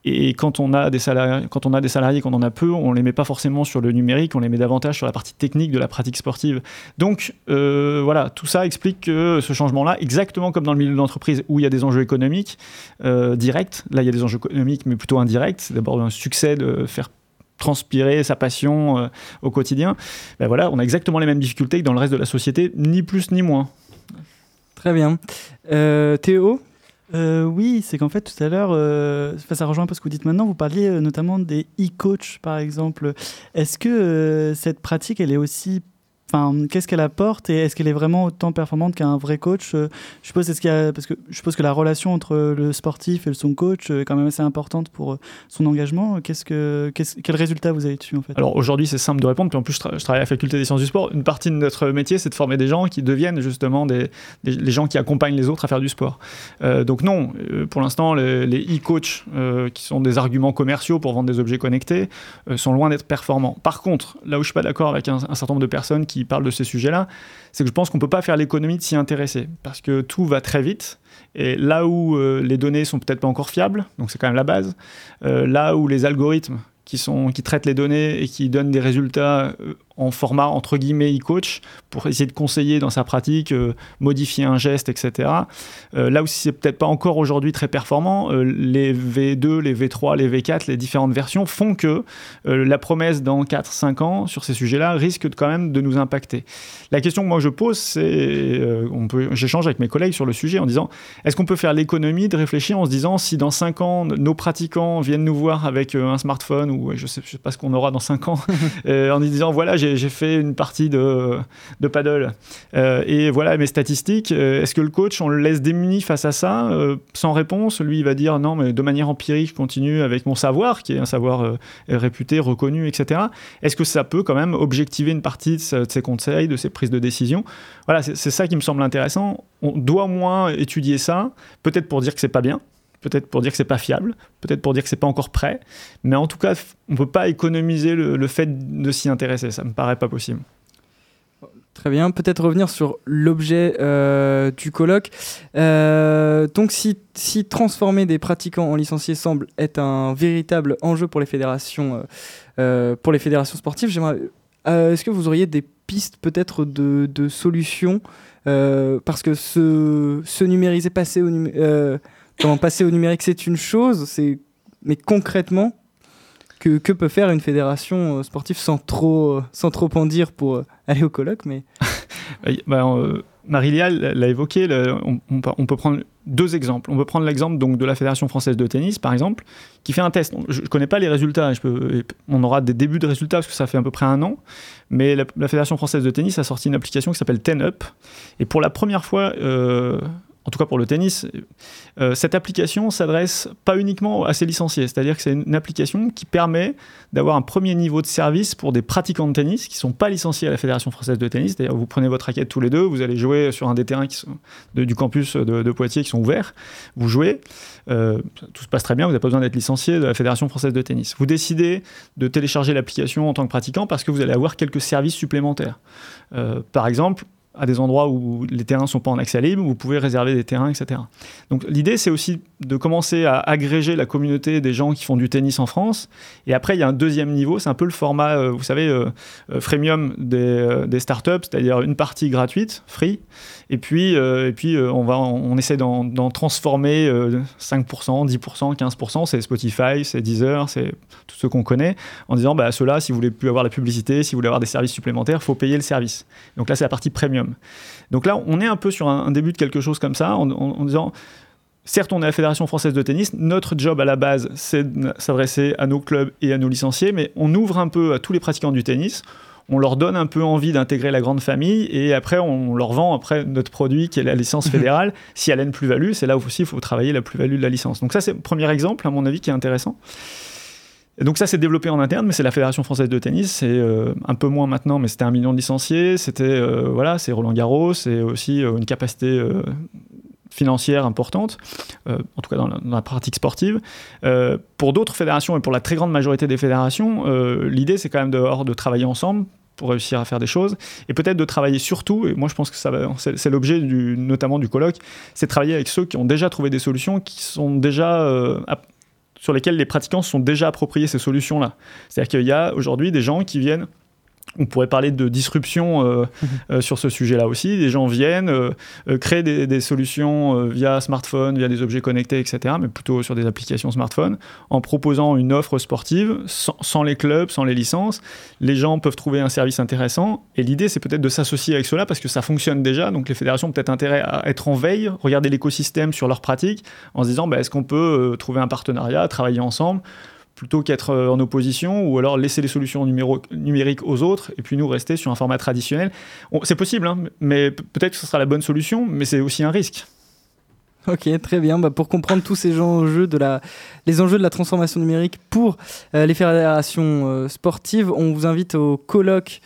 Et quand on, a des salariés, quand on a des salariés, quand on en a peu, on les met pas forcément sur le numérique, on les met davantage sur la partie technique de la pratique sportive. Donc euh, voilà, tout ça explique que ce changement-là, exactement comme dans le milieu de l'entreprise où il y a des enjeux économiques euh, directs, là il y a des enjeux économiques mais plutôt indirects. C'est d'abord un succès de faire transpirer sa passion euh, au quotidien. Ben voilà, on a exactement les mêmes difficultés que dans le reste de la société, ni plus ni moins. Très bien. Théo? Euh, oui, c'est qu'en fait tout à l'heure, euh, ça rejoint un peu ce que vous dites maintenant, vous parliez euh, notamment des e-coach par exemple. Est-ce que cette pratique, elle est aussi... Enfin, qu'est-ce qu'elle apporte et est-ce qu'elle est vraiment autant performante qu'un vrai coach Euh, Je suppose, que la relation entre le sportif et son coach est quand même assez importante pour euh, son engagement. Quel résultat vous avez dessus en fait? Alors aujourd'hui, c'est simple de répondre. Puis en plus, je, tra- je travaille à la faculté des sciences du sport. Une partie de notre métier, c'est de former des gens qui deviennent justement des, les gens qui accompagnent les autres à faire du sport. Euh, donc non, euh, pour l'instant, les, e-coachs, euh, qui sont des arguments commerciaux pour vendre des objets connectés, euh, sont loin d'être performants. Par contre, là où je suis pas d'accord avec un certain nombre de personnes qui qui parle de ces sujets-là, c'est que je pense qu'on ne peut pas faire l'économie de s'y intéresser, parce que tout va très vite, et là où euh, les données sont peut-être pas encore fiables, donc c'est quand même la base, euh, là où les algorithmes qui, sont, qui traitent les données et qui donnent des résultats euh, en format entre guillemets e-coach pour essayer de conseiller dans sa pratique, euh, modifier un geste, etc. Euh, là où c'est peut-être pas encore aujourd'hui très performant, euh, les V2, les V3, les V4, les différentes versions font que euh, la promesse dans 4-5 ans sur ces sujets-là risque quand même de nous impacter. La question que moi je pose, c'est, j'échange avec mes collègues sur le sujet en disant, est-ce qu'on peut faire l'économie de réfléchir en se disant si dans 5 ans nos pratiquants viennent nous voir avec un smartphone ou je sais, je sais pas ce qu'on aura dans 5 ans, en disant voilà j'ai j'ai fait une partie de, de paddle. Euh, et voilà mes statistiques, euh, est-ce que le coach on le laisse démuni face à ça euh, sans réponse? Lui il va dire non mais de manière empirique je continue avec mon savoir qui est un savoir réputé, reconnu, etc. Est-ce que ça peut quand même objectiver une partie de, ses conseils, de ses prises de décision? Voilà, c'est ça qui me semble intéressant. On doit au moins étudier ça, peut-être pour dire que c'est pas bien, peut-être pour dire que c'est pas fiable, peut-être pour dire que c'est pas encore prêt, mais en tout cas, on peut pas économiser le, fait de s'y intéresser. Ça me paraît pas possible. Très bien, peut-être revenir sur l'objet euh, du colloque. Euh, donc si, transformer des pratiquants en licenciés semble être un véritable enjeu pour les fédérations, euh, pour les fédérations sportives, Est-ce que vous auriez des pistes peut-être de, solutions Parce que se, se numériser, passer au, numé- euh, comment, passer au numérique, c'est une chose, mais concrètement, que, peut faire une fédération euh, sportive sans trop, euh, sans trop en dire pour euh, aller au colloque mais... Bah, Marilia l'a évoqué, on, peut- prendre deux exemples. On peut prendre l'exemple de la Fédération française de tennis, par exemple, qui fait un test. Je ne connais pas les résultats, on aura des débuts de résultats parce que ça fait à peu près un an, mais la, Fédération française de tennis a sorti une application qui s'appelle Ten Up, et pour la première fois, en tout cas pour le tennis, euh, cette application s'adresse pas uniquement à ses licenciés, c'est-à-dire que c'est une application qui permet d'avoir un premier niveau de service pour des pratiquants de tennis qui sont pas licenciés à la Fédération française de tennis. C'est-à-dire vous prenez votre raquette tous les deux, vous allez jouer sur un des terrains du campus de, de Poitiers qui sont ouverts, vous jouez, euh, tout se passe très bien, vous n'avez pas besoin d'être licencié de la Fédération française de tennis. Vous décidez de télécharger l'application en tant que pratiquant parce que vous allez avoir quelques services supplémentaires. Euh, par exemple, à des endroits où les terrains ne sont pas en accès libre, vous pouvez réserver des terrains, etc. Donc l'idée, c'est aussi de commencer à agréger la communauté des gens qui font du tennis en France. Et après, il y a un deuxième niveau, c'est un peu le format, euh, vous savez, euh, euh, freemium des, euh, des startups, c'est-à-dire une partie gratuite, free, et puis, et puis on, va, on essaie d'en transformer euh, 5%, 10%, 15%, c'est Spotify, c'est Deezer, c'est tout ce qu'on connaît, en disant, bah, ceux-là, si vous voulez plus avoir la publicité, si vous voulez avoir des services supplémentaires, il faut payer le service. Donc là, c'est la partie premium. Donc là, on est un peu sur un, un début de quelque chose comme ça, en, en- en disant, certes, on est la Fédération française de tennis, notre job à la base, c'est de s'adresser à nos clubs et à nos licenciés, mais on ouvre un peu à tous les pratiquants du tennis. On leur donne un peu envie d'intégrer la grande famille et après on leur vend après notre produit qui est la licence fédérale. si elle a une plus-value, c'est là où aussi il faut travailler la plus-value de la licence. Donc ça c'est le premier exemple à mon avis qui est intéressant. Donc ça c'est développé en interne, mais c'est la Fédération française de tennis, c'est euh, un peu moins maintenant, mais c'était un million de licenciés, c'était euh, voilà, c'est Roland Garros, c'est aussi euh, une capacité financière importante, en tout cas dans la, pratique sportive. Pour d'autres fédérations et pour la très grande majorité des fédérations, l'idée c'est quand même dehors de travailler ensemble pour réussir à faire des choses et peut-être de travailler surtout et moi je pense que ça c'est, l'objet notamment du colloque c'est travailler avec ceux qui ont déjà trouvé des solutions qui sont déjà sur lesquelles les pratiquants sont déjà appropriés ces solutions là c'est à dire qu'il y a aujourd'hui des gens qui viennent on pourrait parler de disruption euh, euh, sur ce sujet-là aussi. Des gens viennent euh, euh, créer des, des solutions via smartphone, via des objets connectés, etc., mais plutôt sur des applications smartphone, en proposant une offre sportive sans, sans les clubs, sans les licences. Les gens peuvent trouver un service intéressant. Et l'idée, c'est peut-être de s'associer avec cela parce que ça fonctionne déjà. Donc les fédérations ont peut-être intérêt à être en veille, regarder l'écosystème sur leurs pratiques, en se disant bah, est-ce qu'on peut trouver un partenariat, travailler ensemble? Plutôt qu'être euh, en opposition ou alors laisser les solutions numériques aux autres et puis nous rester sur un format traditionnel. On- C'est possible, hein, mais peut-être que ce sera la bonne solution, mais c'est aussi un risque. Ok, très bien. Bah, pour comprendre tous ces enjeux de la, les enjeux de la transformation numérique pour euh, les fédérations euh, sportives, on vous invite au colloque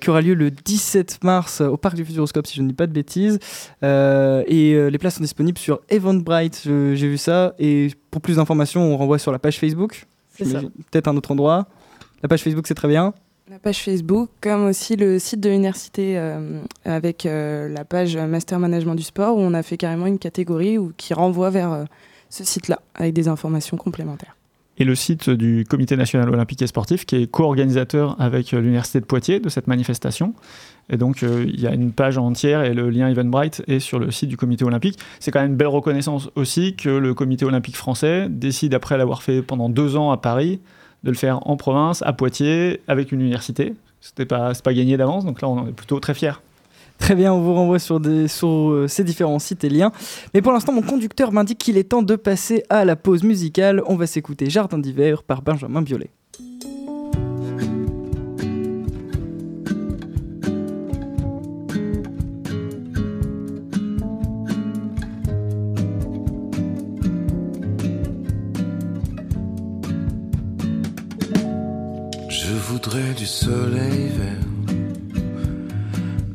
qui aura lieu le 17 mars au Parc du Futuroscope, si je ne dis pas de bêtises. Et les places sont disponibles sur Eventbrite, j'ai vu ça. Et pour plus d'informations, on renvoie sur la page Facebook. Peut-être un autre endroit. La page Facebook, c'est très bien. La page Facebook, comme aussi le site de l'université euh, avec euh, la page Master Management du Sport, où on a fait carrément une catégorie où, qui renvoie vers euh, ce site-là, avec des informations complémentaires. Et le site du Comité national olympique et sportif, qui est co-organisateur avec euh, l'Université de Poitiers de cette manifestation. Et donc, euh, il y a une page entière et le lien Eventbrite est sur le site du Comité olympique. C'est quand même une belle reconnaissance aussi que le Comité olympique français décide, après l'avoir fait pendant deux ans à Paris, de le faire en province, à Poitiers, avec une université. C'était pas, pas gagné d'avance, donc là, on en est plutôt très fiers. Très bien, on vous renvoie sur, euh, ces différents sites et liens. Mais pour l'instant, mon conducteur m'indique qu'il est temps de passer à la pause musicale. On va s'écouter Jardin d'hiver par Benjamin Biolay. Je voudrais du soleil vert,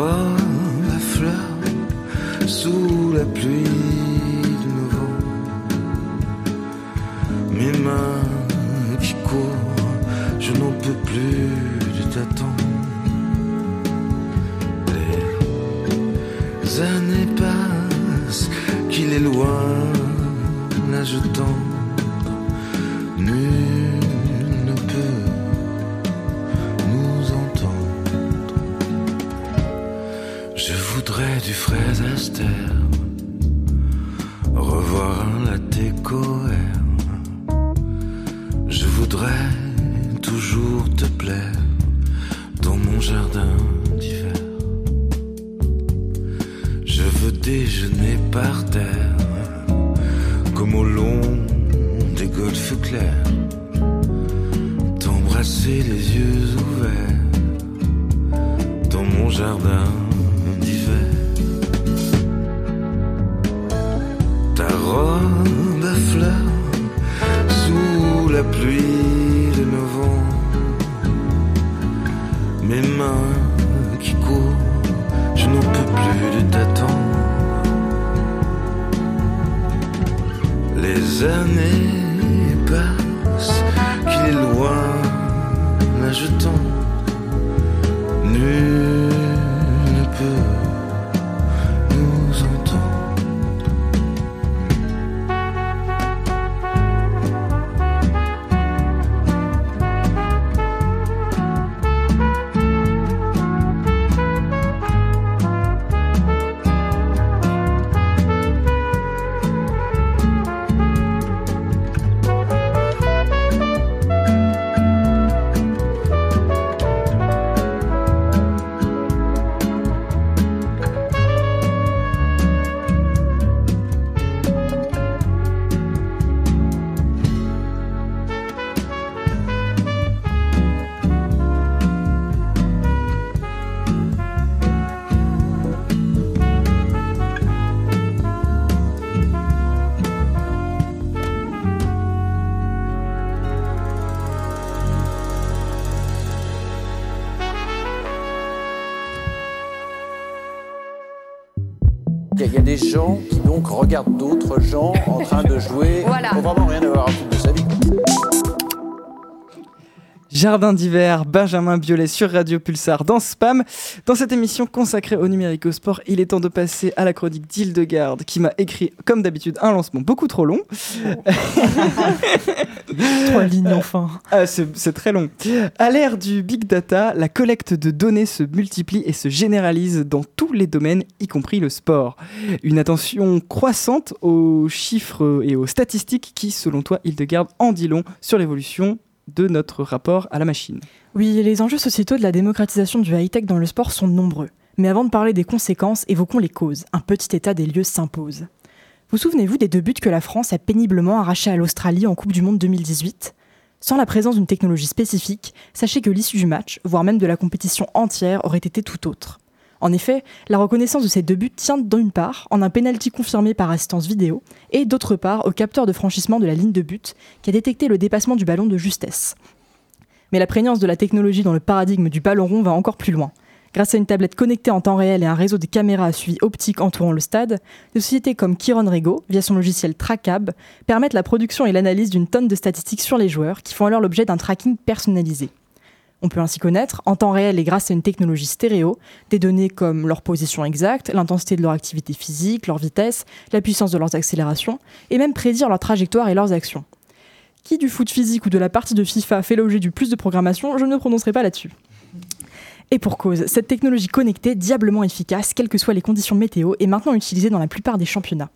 Ta robe à fleurs sous la pluie Du frais Aster, revoir un latte. Je voudrais toujours te plaire dans mon jardin d'hiver. Je veux déjeuner par terre, comme au long des golfes clairs. T'embrasser les yeux ouverts dans mon jardin gens qui donc regardent d'autres gens en train de jouer Voilà. pour vraiment rien avoir à foutre de sa vie. Jardin d'hiver, Benjamin Biolay sur Radio Pulsar dans Spam. Dans cette émission consacrée au numérique au sport, il est temps de passer à la chronique d'Hildegarde qui m'a écrit, comme d'habitude, un lancement beaucoup trop long. Trois lignes enfin. Ah, c'est c'est très long. À l'ère du big data, la collecte de données se multiplie et se généralise dans tous les domaines, y compris le sport. Une attention croissante aux chiffres et aux statistiques qui, selon toi, Hildegarde, en dit long sur l'évolution de notre rapport à la machine. Oui, les enjeux sociétaux de la démocratisation du high-tech dans le sport sont nombreux. Mais avant de parler des conséquences, évoquons les causes. Un petit état des lieux s'impose. Vous souvenez-vous des deux buts que la France a péniblement arrachés à l'Australie en Coupe du Monde 2018 Sans la présence d'une technologie spécifique, sachez que l'issue du match, voire même de la compétition entière, aurait été tout autre. En effet, la reconnaissance de ces deux buts tient d'une part en un pénalty confirmé par assistance vidéo et d'autre part au capteur de franchissement de la ligne de but qui a détecté le dépassement du ballon de justesse. Mais la prégnance de la technologie dans le paradigme du ballon rond va encore plus loin. Grâce à une tablette connectée en temps réel et un réseau de caméras à suivi optique entourant le stade, des sociétés comme Kiron Rego, via son logiciel Trackab, permettent la production et l'analyse d'une tonne de statistiques sur les joueurs qui font alors l'objet d'un tracking personnalisé. On peut ainsi connaître, en temps réel et grâce à une technologie stéréo, des données comme leur position exacte, l'intensité de leur activité physique, leur vitesse, la puissance de leurs accélérations, et même prédire leur trajectoire et leurs actions. Qui du foot physique ou de la partie de FIFA fait l'objet du plus de programmation, je ne prononcerai pas là-dessus. Et pour cause, cette technologie connectée, diablement efficace, quelles que soient les conditions météo, est maintenant utilisée dans la plupart des championnats.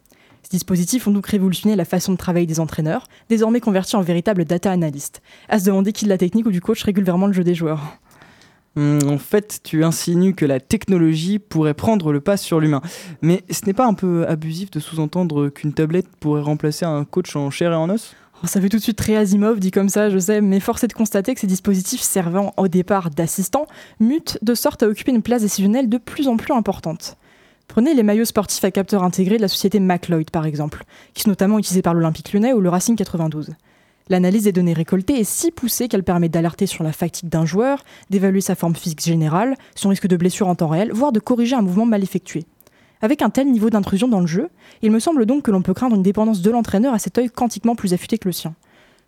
Ces dispositifs ont donc révolutionné la façon de travailler des entraîneurs, désormais convertis en véritables data analystes. À se demander qui de la technique ou du coach régule vraiment le jeu des joueurs. Hum, en fait, tu insinues que la technologie pourrait prendre le pas sur l'humain. Mais ce n'est pas un peu abusif de sous-entendre qu'une tablette pourrait remplacer un coach en chair et en os? Oh, Ça fait tout de suite très Asimov dit comme ça, je sais, mais force est de constater que ces dispositifs servant au départ d'assistants mutent de sorte à occuper une place décisionnelle de plus en plus importante. Prenez les maillots sportifs à capteur intégré de la société McLeod par exemple, qui sont notamment utilisés par l'Olympique lyonnais ou le Racing 92. L'analyse des données récoltées est si poussée qu'elle permet d'alerter sur la fatigue d'un joueur, d'évaluer sa forme physique générale, son risque de blessure en temps réel, voire de corriger un mouvement mal effectué. Avec un tel niveau d'intrusion dans le jeu, il me semble donc que l'on peut craindre une dépendance de l'entraîneur à cet œil quantiquement plus affûté que le sien.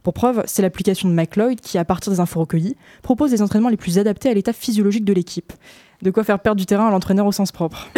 Pour preuve, c'est l'application de McLeod qui, à partir des infos recueillies, propose les entraînements les plus adaptés à l'état physiologique de l'équipe. De quoi faire perdre du terrain à l'entraîneur au sens propre.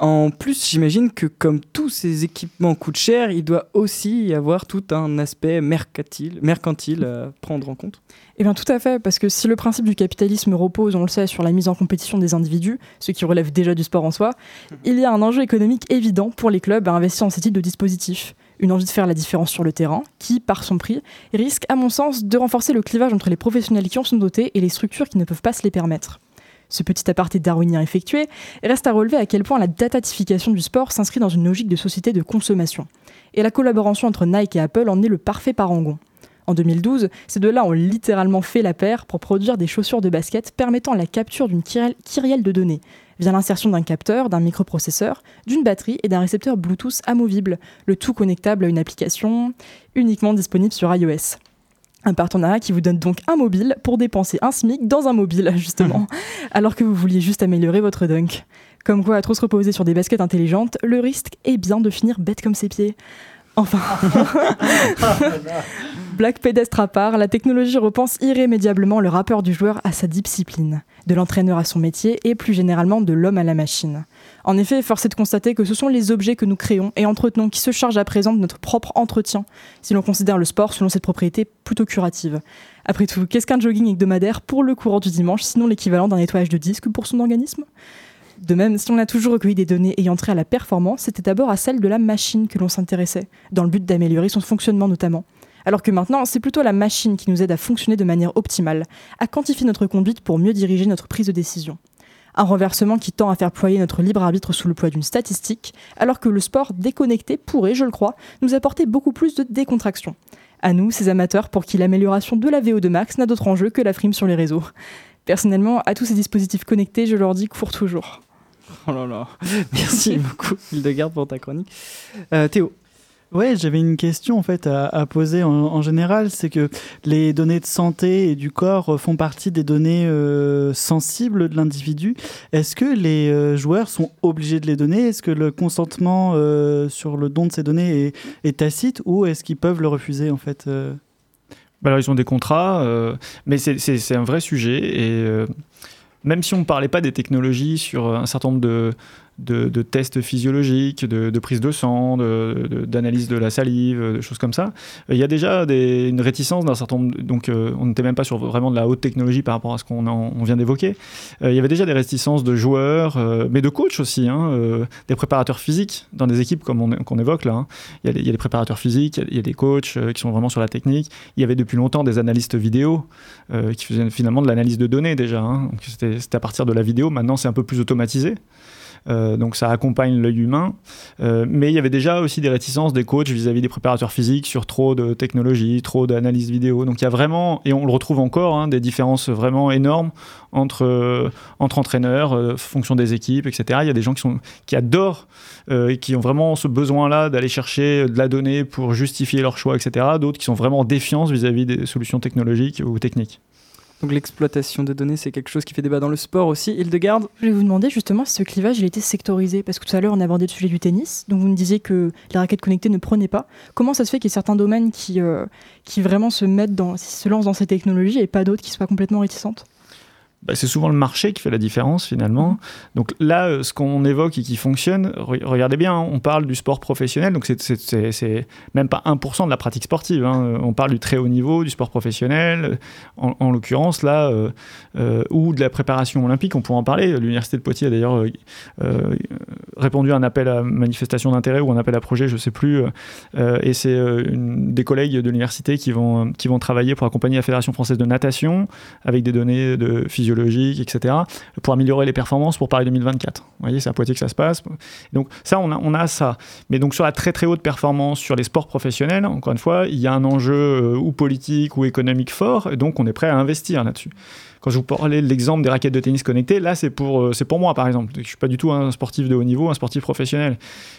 En plus, j'imagine que comme tous ces équipements coûtent cher, il doit aussi y avoir tout un aspect mercantile, mercantile à prendre en compte. Eh bien tout à fait, parce que si le principe du capitalisme repose, on le sait, sur la mise en compétition des individus, ce qui relève déjà du sport en soi, il y a un enjeu économique évident pour les clubs à investir dans ces types de dispositifs. Une envie de faire la différence sur le terrain, qui, par son prix, risque, à mon sens, de renforcer le clivage entre les professionnels qui en sont dotés et les structures qui ne peuvent pas se les permettre. Ce petit aparté darwinien effectué, reste à relever à quel point la datatification du sport s'inscrit dans une logique de société de consommation. Et la collaboration entre Nike et Apple en est le parfait parangon. En 2012, ces deux-là ont littéralement fait la paire pour produire des chaussures de basket permettant la capture d'une kyrielle de données, via l'insertion d'un capteur, d'un microprocesseur, d'une batterie et d'un récepteur Bluetooth amovible, le tout connectable à une application uniquement disponible sur iOS. Un partenariat qui vous donne donc un mobile pour dépenser un SMIC dans un mobile, justement, alors que vous vouliez juste améliorer votre dunk. Comme quoi, à trop se reposer sur des baskets intelligentes, le risque est bien de finir bête comme ses pieds. Enfin, Black pédestre à part, la technologie repense irrémédiablement le rapport du joueur à sa discipline, de l'entraîneur à son métier et plus généralement de l'homme à la machine. En effet, force est de constater que ce sont les objets que nous créons et entretenons qui se chargent à présent de notre propre entretien, si l'on considère le sport selon cette propriété plutôt curative. Après tout, qu'est-ce qu'un jogging hebdomadaire pour le courant du dimanche, sinon l'équivalent d'un nettoyage de disque pour son organisme? De même, si on a toujours recueilli des données ayant trait à la performance, c'était d'abord à celle de la machine que l'on s'intéressait, dans le but d'améliorer son fonctionnement notamment. Alors que maintenant, c'est plutôt la machine qui nous aide à fonctionner de manière optimale, à quantifier notre conduite pour mieux diriger notre prise de décision. Un renversement qui tend à faire ployer notre libre arbitre sous le poids d'une statistique, alors que le sport déconnecté pourrait, je le crois, nous apporter beaucoup plus de décontraction. À nous, ces amateurs, pour qui l'amélioration de la VO2 max n'a d'autre enjeu que la frime sur les réseaux. Personnellement, à tous ces dispositifs connectés, je leur dis cours toujours. Oh là là, merci beaucoup Hildegarde pour ta chronique. Euh, Théo Ouais, j'avais une question en fait à, poser en, général, c'est que les données de santé et du corps euh, font partie des données euh, sensibles de l'individu. Est-ce que les euh, joueurs sont obligés de les donner? Est-ce que le consentement sur le don de ces données est, tacite ou est-ce qu'ils peuvent le refuser en fait Bah alors, ils ont des contrats, mais c'est- un vrai sujet. Et même si on ne parlait pas des technologies sur un certain nombre de, de, tests physiologiques, de, de prise de sang, d'analyse de, la salive, de choses comme ça, euh, il y a déjà une réticence d'un certain nombre. Donc, euh, on n'était même pas sur vraiment de la haute technologie par rapport à ce qu'on en- on vient d'évoquer. Euh, il y avait déjà des réticences de joueurs, mais de coachs aussi, hein, des préparateurs physiques dans des équipes comme on, qu'on évoque là. hein. Il, y a des, préparateurs physiques, il y a- des coachs qui sont vraiment sur la technique. Il y avait depuis longtemps des analystes vidéo qui faisaient finalement de l'analyse de données déjà. hein. C'était à partir de la vidéo. Maintenant, c'est un peu plus automatisé. Euh, donc ça accompagne l'œil humain. Euh, mais il y avait déjà aussi des réticences des coachs vis-à-vis des préparateurs physiques sur trop de technologie, trop d'analyse vidéo. Donc il y a vraiment, et on le retrouve encore, hein, des différences vraiment énormes entre, euh, entre entraîneurs, fonction des équipes, etc. Il y a des gens qui, sont, qui adorent et qui ont vraiment ce besoin-là d'aller chercher de la donnée pour justifier leur choix, etc. D'autres qui sont vraiment en vis-à-vis des solutions technologiques ou techniques. Donc l'exploitation de données, c'est quelque chose qui fait débat dans le sport aussi. Hildegarde Je voulais vous demander justement si ce clivage il était sectorisé, parce que tout à l'heure on a abordé le sujet du tennis, donc vous me disiez que les raquettes connectées ne prenaient pas. Comment ça se fait qu'il y ait certains domaines qui, euh, qui vraiment se mettent dans, se lancent dans ces technologies et pas d'autres qui soient complètement réticentes? Bah, c'est souvent le marché qui fait la différence finalement. Donc là, euh, ce qu'on évoque et qui fonctionne, re- regardez bien, hein, on parle du sport professionnel, donc c'est- même pas 1% de la pratique sportive. hein. On parle du très haut niveau, du sport professionnel, en, en l'occurrence là, euh, euh, ou de la préparation olympique, on pourrait en parler. L'Université de Poitiers a d'ailleurs euh, euh, répondu à un appel à manifestation d'intérêt ou un appel à projet, je sais plus, euh, euh, et c'est euh, des collègues de l'université qui vont, qui vont travailler pour accompagner la Fédération française de natation avec des données de physiologique, etc., pour améliorer les performances pour Paris 2024. Vous voyez, c'est à Poitiers que ça se passe. Donc ça, on a, on a ça. Mais donc sur la très très haute performance, sur les sports professionnels, encore une fois, il y a un enjeu euh, ou politique ou économique fort, et donc on est prêt à investir là-dessus. Quand je vous parlais de l'exemple des raquettes de tennis connectées, là c'est pour, euh, c'est pour moi par exemple. Je suis pas du tout un sportif de haut niveau, un sportif professionnel.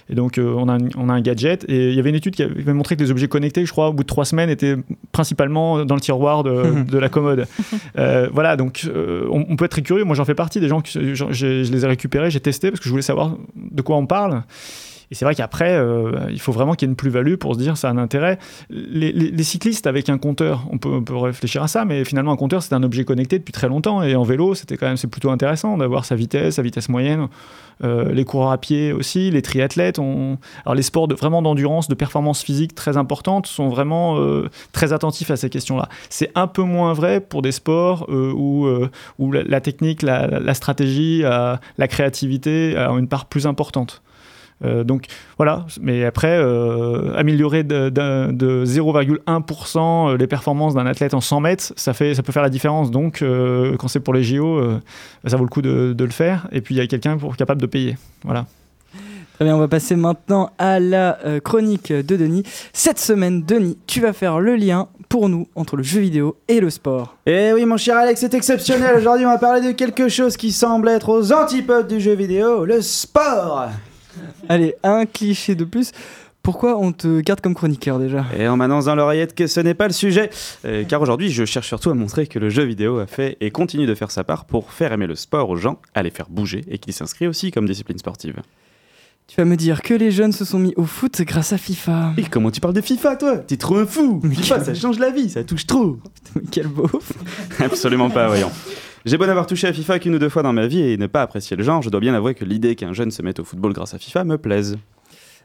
Et donc euh, on, a un, on a un gadget et il y avait une étude qui avait montré que les objets connectés, je crois, au bout de trois semaines, étaient principalement dans le tiroir de, de la commode. Euh, voilà, donc on, on peut être très curieux. Moi j'en fais partie des gens, je- je les ai récupérés, j'ai testé parce que je voulais savoir de quoi on parle. Et c'est vrai qu'après, euh, il faut vraiment qu'il y ait une plus-value pour se dire ça a un intérêt. Les, cyclistes avec un compteur, on peut, réfléchir à ça, mais finalement un compteur c'est un objet connecté depuis très longtemps. Et en vélo, c'était quand même c'est plutôt intéressant d'avoir sa vitesse, sa vitesse moyenne. Euh, les coureurs à pied aussi, les triathlètes. Alors les sports vraiment d'endurance, de performance physique très importantes sont vraiment euh, très attentifs à ces questions-là. C'est un peu moins vrai pour des sports où, la, technique, la, stratégie, la créativité ont une part plus importante. Euh, donc voilà, mais après, euh, améliorer de, de- de 0,1% les performances d'un athlète en 100 mètres, ça, fait, ça peut faire la différence. Donc euh, quand c'est pour les JO, euh, ça vaut le coup de, de le faire. Et puis il y a quelqu'un pour capable de payer. Voilà. Très bien, on va passer maintenant à la euh, chronique de Denis. Cette semaine, Denis, tu vas faire le lien pour nous entre le jeu vidéo et le sport. Eh oui, mon cher Alex, c'est exceptionnel. Aujourd'hui, on va parler de quelque chose qui semble être aux antipodes du jeu vidéo, le sport. Allez, un cliché de plus. Pourquoi on te garde comme chroniqueur déjà? Et on m'annonce dans l'oreillette que ce n'est pas le sujet, euh, car aujourd'hui je cherche surtout à montrer que le jeu vidéo a fait et continue de faire sa part pour faire aimer le sport aux gens, à les faire bouger et qu'il s'inscrit aussi comme discipline sportive. Tu vas me dire que les jeunes se sont mis au foot grâce à FIFA. Et comment tu parles de FIFA toi? T'es trop un fou FIFA ça change la vie, ça touche trop Quel beauf Absolument pas, voyons. J'ai beau n'avoir touché à FIFA qu'une ou deux fois dans ma vie et ne pas apprécier le genre, je dois bien avouer que l'idée qu'un jeune se mette au football grâce à FIFA me plaise.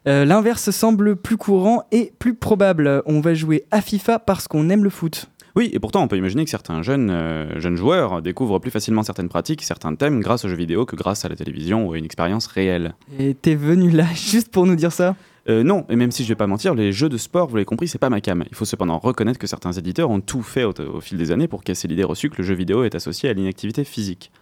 Euh, L'inverse semble plus courant et plus probable. On va jouer à FIFA parce qu'on aime le foot. Oui, et pourtant on peut imaginer que certains jeunes, euh, jeunes joueurs découvrent plus facilement certaines pratiques, certains thèmes grâce aux jeux vidéo que grâce à la télévision ou à une expérience réelle. Et t'es venu là juste pour nous dire ça? Euh, non, et même si je vais pas mentir, les jeux de sport, vous l'avez compris, c'est pas ma cam. Il faut cependant reconnaître que certains éditeurs ont tout fait au, fil des années pour casser l'idée reçue que le jeu vidéo est associé à l'inactivité physique.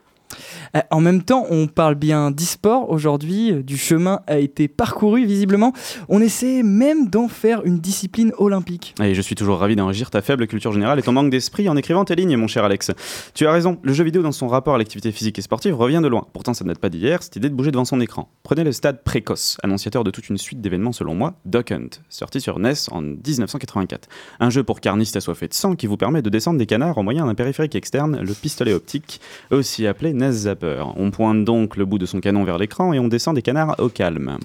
Euh, En même temps, on parle bien d'e-sport aujourd'hui, euh, du chemin a été parcouru visiblement. On essaie même d'en faire une discipline olympique. Et je suis toujours ravi d'enrichir ta faible culture générale et ton manque d'esprit en écrivant tes lignes, mon cher Alex. Tu as raison, le jeu vidéo dans son rapport à l'activité physique et sportive revient de loin. Pourtant, ça ne date pas d'hier, cette idée de bouger devant son écran. Prenez le stade précoce, annonciateur de toute une suite d'événements selon moi, Duck Hunt, sorti sur NES en 1984. Un jeu pour carnistes assoiffés de sang qui vous permet de descendre des canards au moyen d'un périphérique externe, le pistolet optique, aussi appelé Zapper. On pointe donc le bout de son canon vers l'écran et on descend des canards au calme.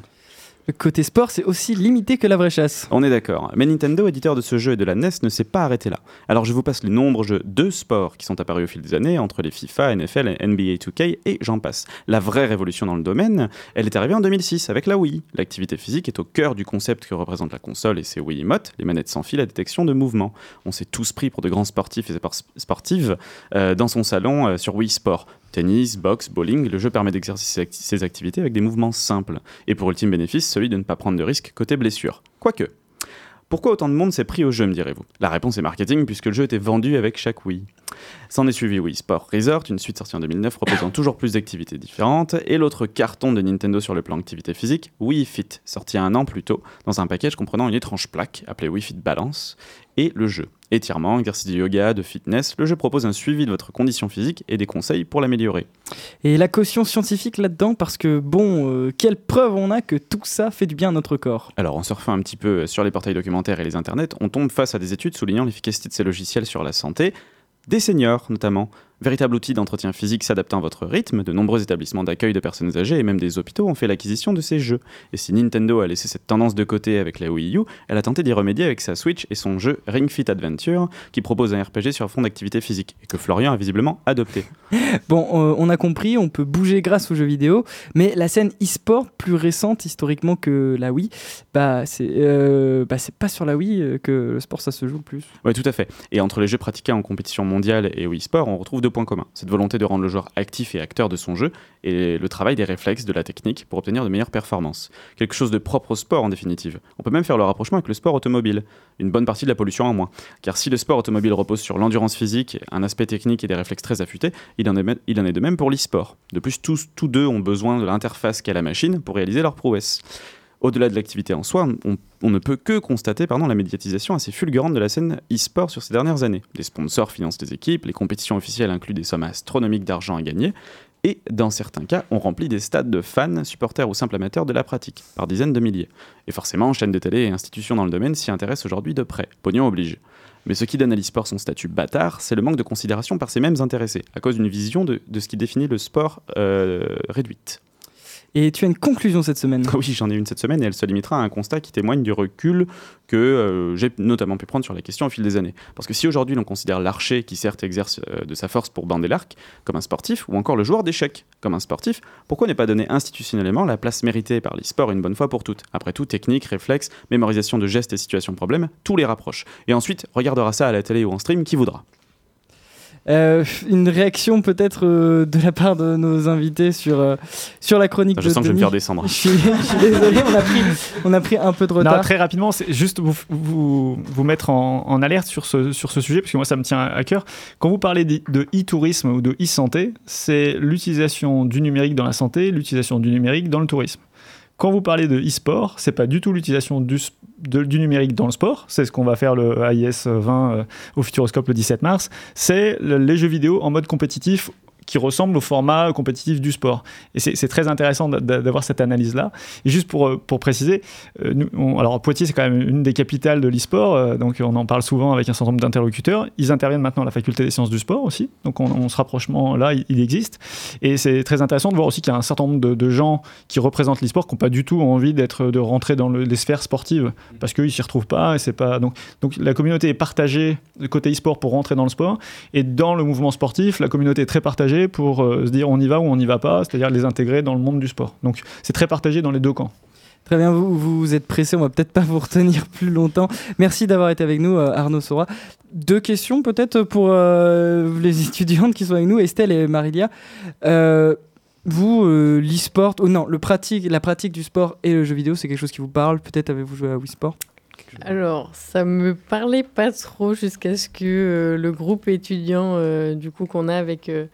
Le côté sport, c'est aussi limité que la vraie chasse. On est d'accord. Mais Nintendo, éditeur de ce jeu et de la NES, ne s'est pas arrêté là. Alors je vous passe les nombreux jeux de sport qui sont apparus au fil des années, entre les FIFA, NFL, NBA 2K et j'en passe. La vraie révolution dans le domaine, elle est arrivée en 2006 avec la Wii. L'activité physique est au cœur du concept que représente la console et ses Wii Emote, les manettes sans fil à détection de mouvement. On s'est tous pris pour de grands sportifs et spor- sportives euh, dans son salon euh, sur Wii Sport. Tennis, boxe, bowling, le jeu permet d'exercer ses acti- ses activités avec des mouvements simples. Et pour ultime bénéfice, celui de ne pas prendre de risques côté blessure. Quoique. Pourquoi autant de monde s'est pris au jeu, me direz-vous? La réponse est marketing, puisque le jeu était vendu avec chaque Wii. S'en est suivi Wii Sport Resort, une suite sortie en 2009 proposant toujours plus d'activités différentes, et l'autre carton de Nintendo sur le plan activité physique, Wii Fit, sorti un an plus tôt, dans un package comprenant une étrange plaque appelée Wii Fit Balance, et le jeu. Étirement, exercice de yoga, de fitness, le jeu propose un suivi de votre condition physique et des conseils pour l'améliorer. Et la caution scientifique là-dedans, parce que bon, euh, quelle preuve on a que tout ça fait du bien à notre corps? Alors, en surfant un petit peu sur les portails documentaires et les internets, on tombe face à des études soulignant l'efficacité de ces logiciels sur la santé, des seniors notamment. Véritable outil d'entretien physique s'adaptant à votre rythme, de nombreux établissements d'accueil de personnes âgées et même des hôpitaux ont fait l'acquisition de ces jeux. Et si Nintendo a laissé cette tendance de côté avec la Wii U, elle a tenté d'y remédier avec sa Switch et son jeu Ring Fit Adventure, qui propose un RPG sur fond d'activité physique, et que Florian a visiblement adopté. Bon, euh, on a compris, on peut bouger grâce aux jeux vidéo, mais la scène e-sport plus récente historiquement que la Wii, bah c'est euh, bah, pas sur la Wii euh, que le sport ça se joue le plus. Oui, tout à fait. Et entre les jeux pratiqués en compétition mondiale et Wii Sport, on retrouve deux points communs. Cette volonté de rendre le joueur actif et acteur de son jeu, et le travail des réflexes, de la technique, pour obtenir de meilleures performances. Quelque chose de propre au sport en définitive. On peut même faire le rapprochement avec le sport automobile. Une bonne partie de la pollution en moins. Car si le sport automobile repose sur l'endurance physique, un aspect technique et des réflexes très affûtés, il en est, de même pour l'e-sport. De plus, tous, tous deux ont besoin de l'interface qu'est la machine pour réaliser leur prouesse. Au-delà de l'activité en soi, on, ne peut que constater pardon, la médiatisation assez fulgurante de la scène e-sport sur ces dernières années. Des sponsors financent les équipes, les compétitions officielles incluent des sommes astronomiques d'argent à gagner, et dans certains cas, on remplit des stades de fans, supporters ou simples amateurs de la pratique, par dizaines de milliers. Et forcément, chaînes de télé et institutions dans le domaine s'y intéressent aujourd'hui de près. Pognon oblige. Mais ce qui donne à l'e-sport son statut bâtard, c'est le manque de considération par ces mêmes intéressés, à cause d'une vision de, de ce qui définit le sport euh, réduite. Et tu as une conclusion cette semaine Oui, j'en ai une cette semaine et elle se limitera à un constat qui témoigne du recul que euh, j'ai notamment pu prendre sur la question au fil des années. Parce que si aujourd'hui l'on considère l'archer, qui certes exerce euh, de sa force pour bander l'arc, comme un sportif, ou encore le joueur d'échecs comme un sportif, pourquoi ne pas donner institutionnellement la place méritée par l'e-sport une bonne fois pour toutes? Après tout, technique, réflexe, mémorisation de gestes et situations problèmes, tout les rapproche. Et ensuite, regardera ça à la télé ou en stream qui voudra? Euh, une réaction peut-être euh, de la part de nos invités sur, euh, sur la chronique Je de sens que je vais me faire descendre. Je suis, je suis désolé, on a, pris, on a pris un peu de Non, retard. très rapidement, c'est juste vous, vous, vous mettre en, en alerte sur ce, sur ce sujet, parce que moi, ça me tient à cœur. Quand vous parlez d'e- e-tourisme ou de e-santé, c'est l'utilisation du numérique dans la santé, l'utilisation du numérique dans le tourisme. Quand vous parlez de e-sport, c'est pas du tout l'utilisation du, s- du numérique dans le sport, c'est ce qu'on va faire le AIS 20 euh, au Futuroscope le 17 mars, c'est le- les jeux vidéo en mode compétitif qui ressemble au format compétitif du sport. Et c'est très intéressant d'a- d'a- d'avoir cette analyse-là. Et juste pour, euh, pour préciser, euh, nous, alors Poitiers, c'est quand même une des capitales de l'e-sport, euh, donc on en parle souvent avec un certain nombre d'interlocuteurs. Ils interviennent maintenant à la faculté des sciences du sport aussi, donc on, on- ce rapprochement-là, il, existe. Et c'est très intéressant de voir aussi qu'il y a un certain nombre de, gens qui représentent l'e-sport qui n'ont pas du tout envie de rentrer dans le- les sphères sportives, parce qu'ils s'y retrouvent pas. Et pas donc, donc la communauté est partagée côté e-sport pour rentrer dans le sport, et dans le mouvement sportif, la communauté est très partagée pour euh, se dire on y va ou on n'y va pas, c'est-à-dire les intégrer dans le monde du sport. Donc c'est très partagé dans les deux camps. Très bien, vous, vous êtes pressé, on va peut-être pas vous retenir plus longtemps. Merci d'avoir été avec nous, euh, Arnaud Sora. Deux questions peut-être pour euh, les étudiantes qui sont avec nous, Estelle et Marilia. Euh, vous, euh, l'e-sport, ou non, le pratique, la pratique du sport et le jeu vidéo, c'est quelque chose qui vous parle Peut-être avez-vous joué à Wii Sport? Alors, ça me parlait pas trop jusqu'à ce que euh, le groupe étudiant euh, du coup qu'on a avec euh,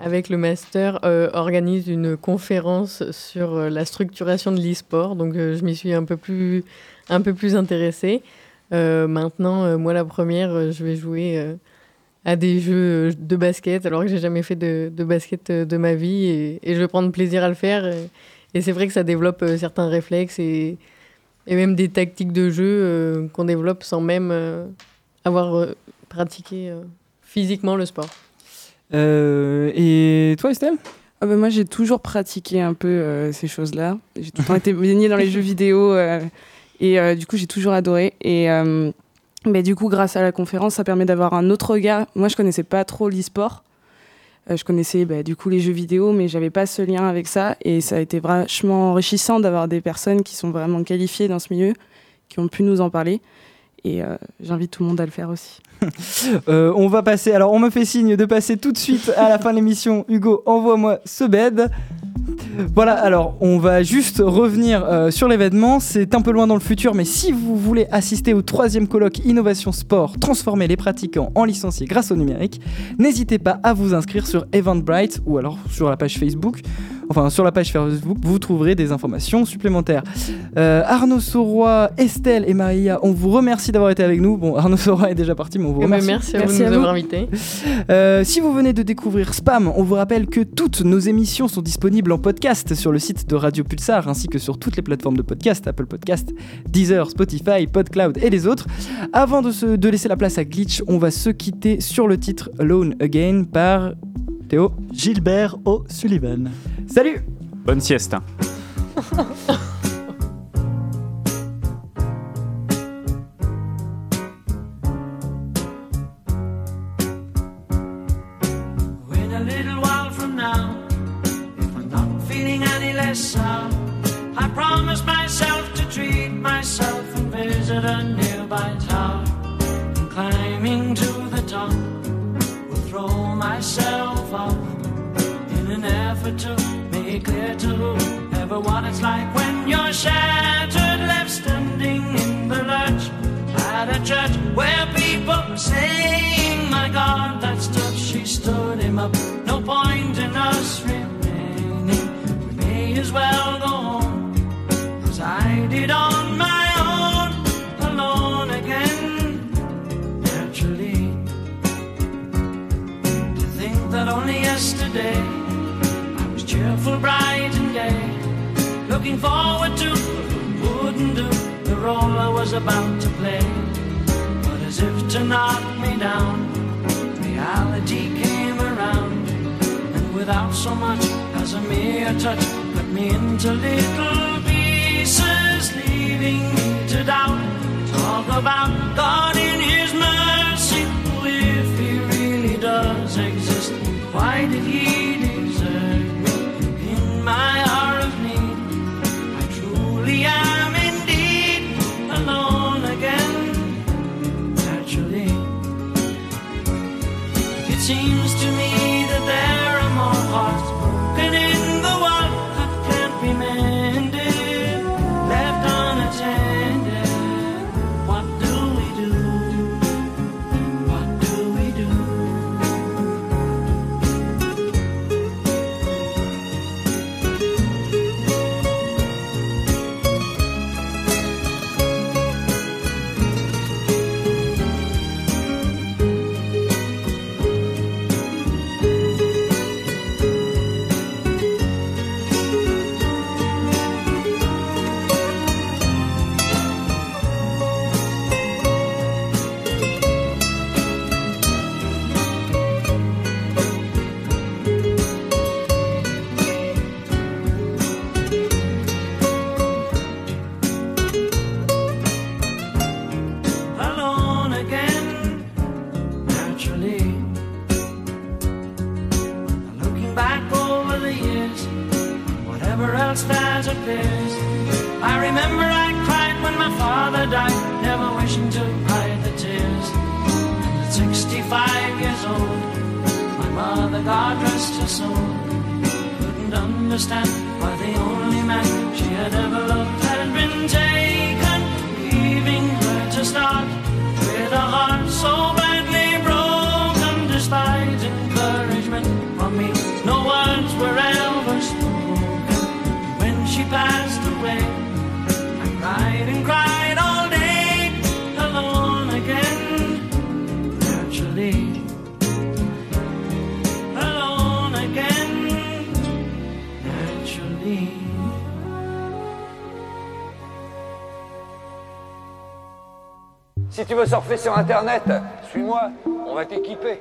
avec le master euh, organise une conférence sur euh, la structuration de l'e-sport. Donc, euh, je m'y suis un peu plus un peu plus intéressée. Maintenant, moi la première, je vais jouer à des jeux de basket alors que j'ai jamais fait de, de basket de ma vie et, je vais prendre plaisir à le faire. Et, et c'est vrai que ça développe certains réflexes et et même des tactiques de jeu qu'on développe sans même avoir pratiqué physiquement le sport. Euh, et toi, Estelle? Ah bah moi, j'ai toujours pratiqué un peu euh, ces choses-là. J'ai tout le temps été baignée dans les jeux vidéo euh, et du coup, j'ai toujours adoré. Et bah, du coup, grâce à la conférence, ça permet d'avoir un autre regard. Moi, je connaissais pas trop l'e-sport. Je connaissais bah, du coup les jeux vidéo, mais j'avais pas ce lien avec ça. Et ça a été vachement enrichissant d'avoir des personnes qui sont vraiment qualifiées dans ce milieu, qui ont pu nous en parler. Et j'invite tout le monde à le faire aussi. Euh, on va passer. Alors, on me fait signe de passer tout de suite à la fin de l'émission. Hugo, envoie-moi ce bed. Voilà, alors on va juste revenir euh, sur l'événement. C'est un peu loin dans le futur, mais si vous voulez assister au troisième colloque Innovation Sport, transformer les pratiquants en licenciés grâce au numérique, n'hésitez pas à vous inscrire sur Eventbrite ou alors sur la page Facebook. Enfin, sur la page Facebook, vous trouverez des informations supplémentaires. Euh, Arnaud Sauroy, Estelle et Maria, on vous remercie d'avoir été avec nous. Bon, Arnaud Sauroy est déjà parti, mais on vous Eh ben, remercie. merci à vous de nous avoir invités. Euh, si vous venez de découvrir Spam, on vous rappelle que toutes nos émissions sont disponibles en podcast sur le site de Radio Pulsar ainsi que sur toutes les plateformes de podcast, Apple Podcast, Deezer, Spotify, PodCloud et les autres. Avant de, se- de laisser la place à Glitch, on va se quitter sur le titre Alone Again par Théo. Gilbert O'Sullivan. Salut Bonne sieste. sur Internet, suis-moi, on va t'équiper.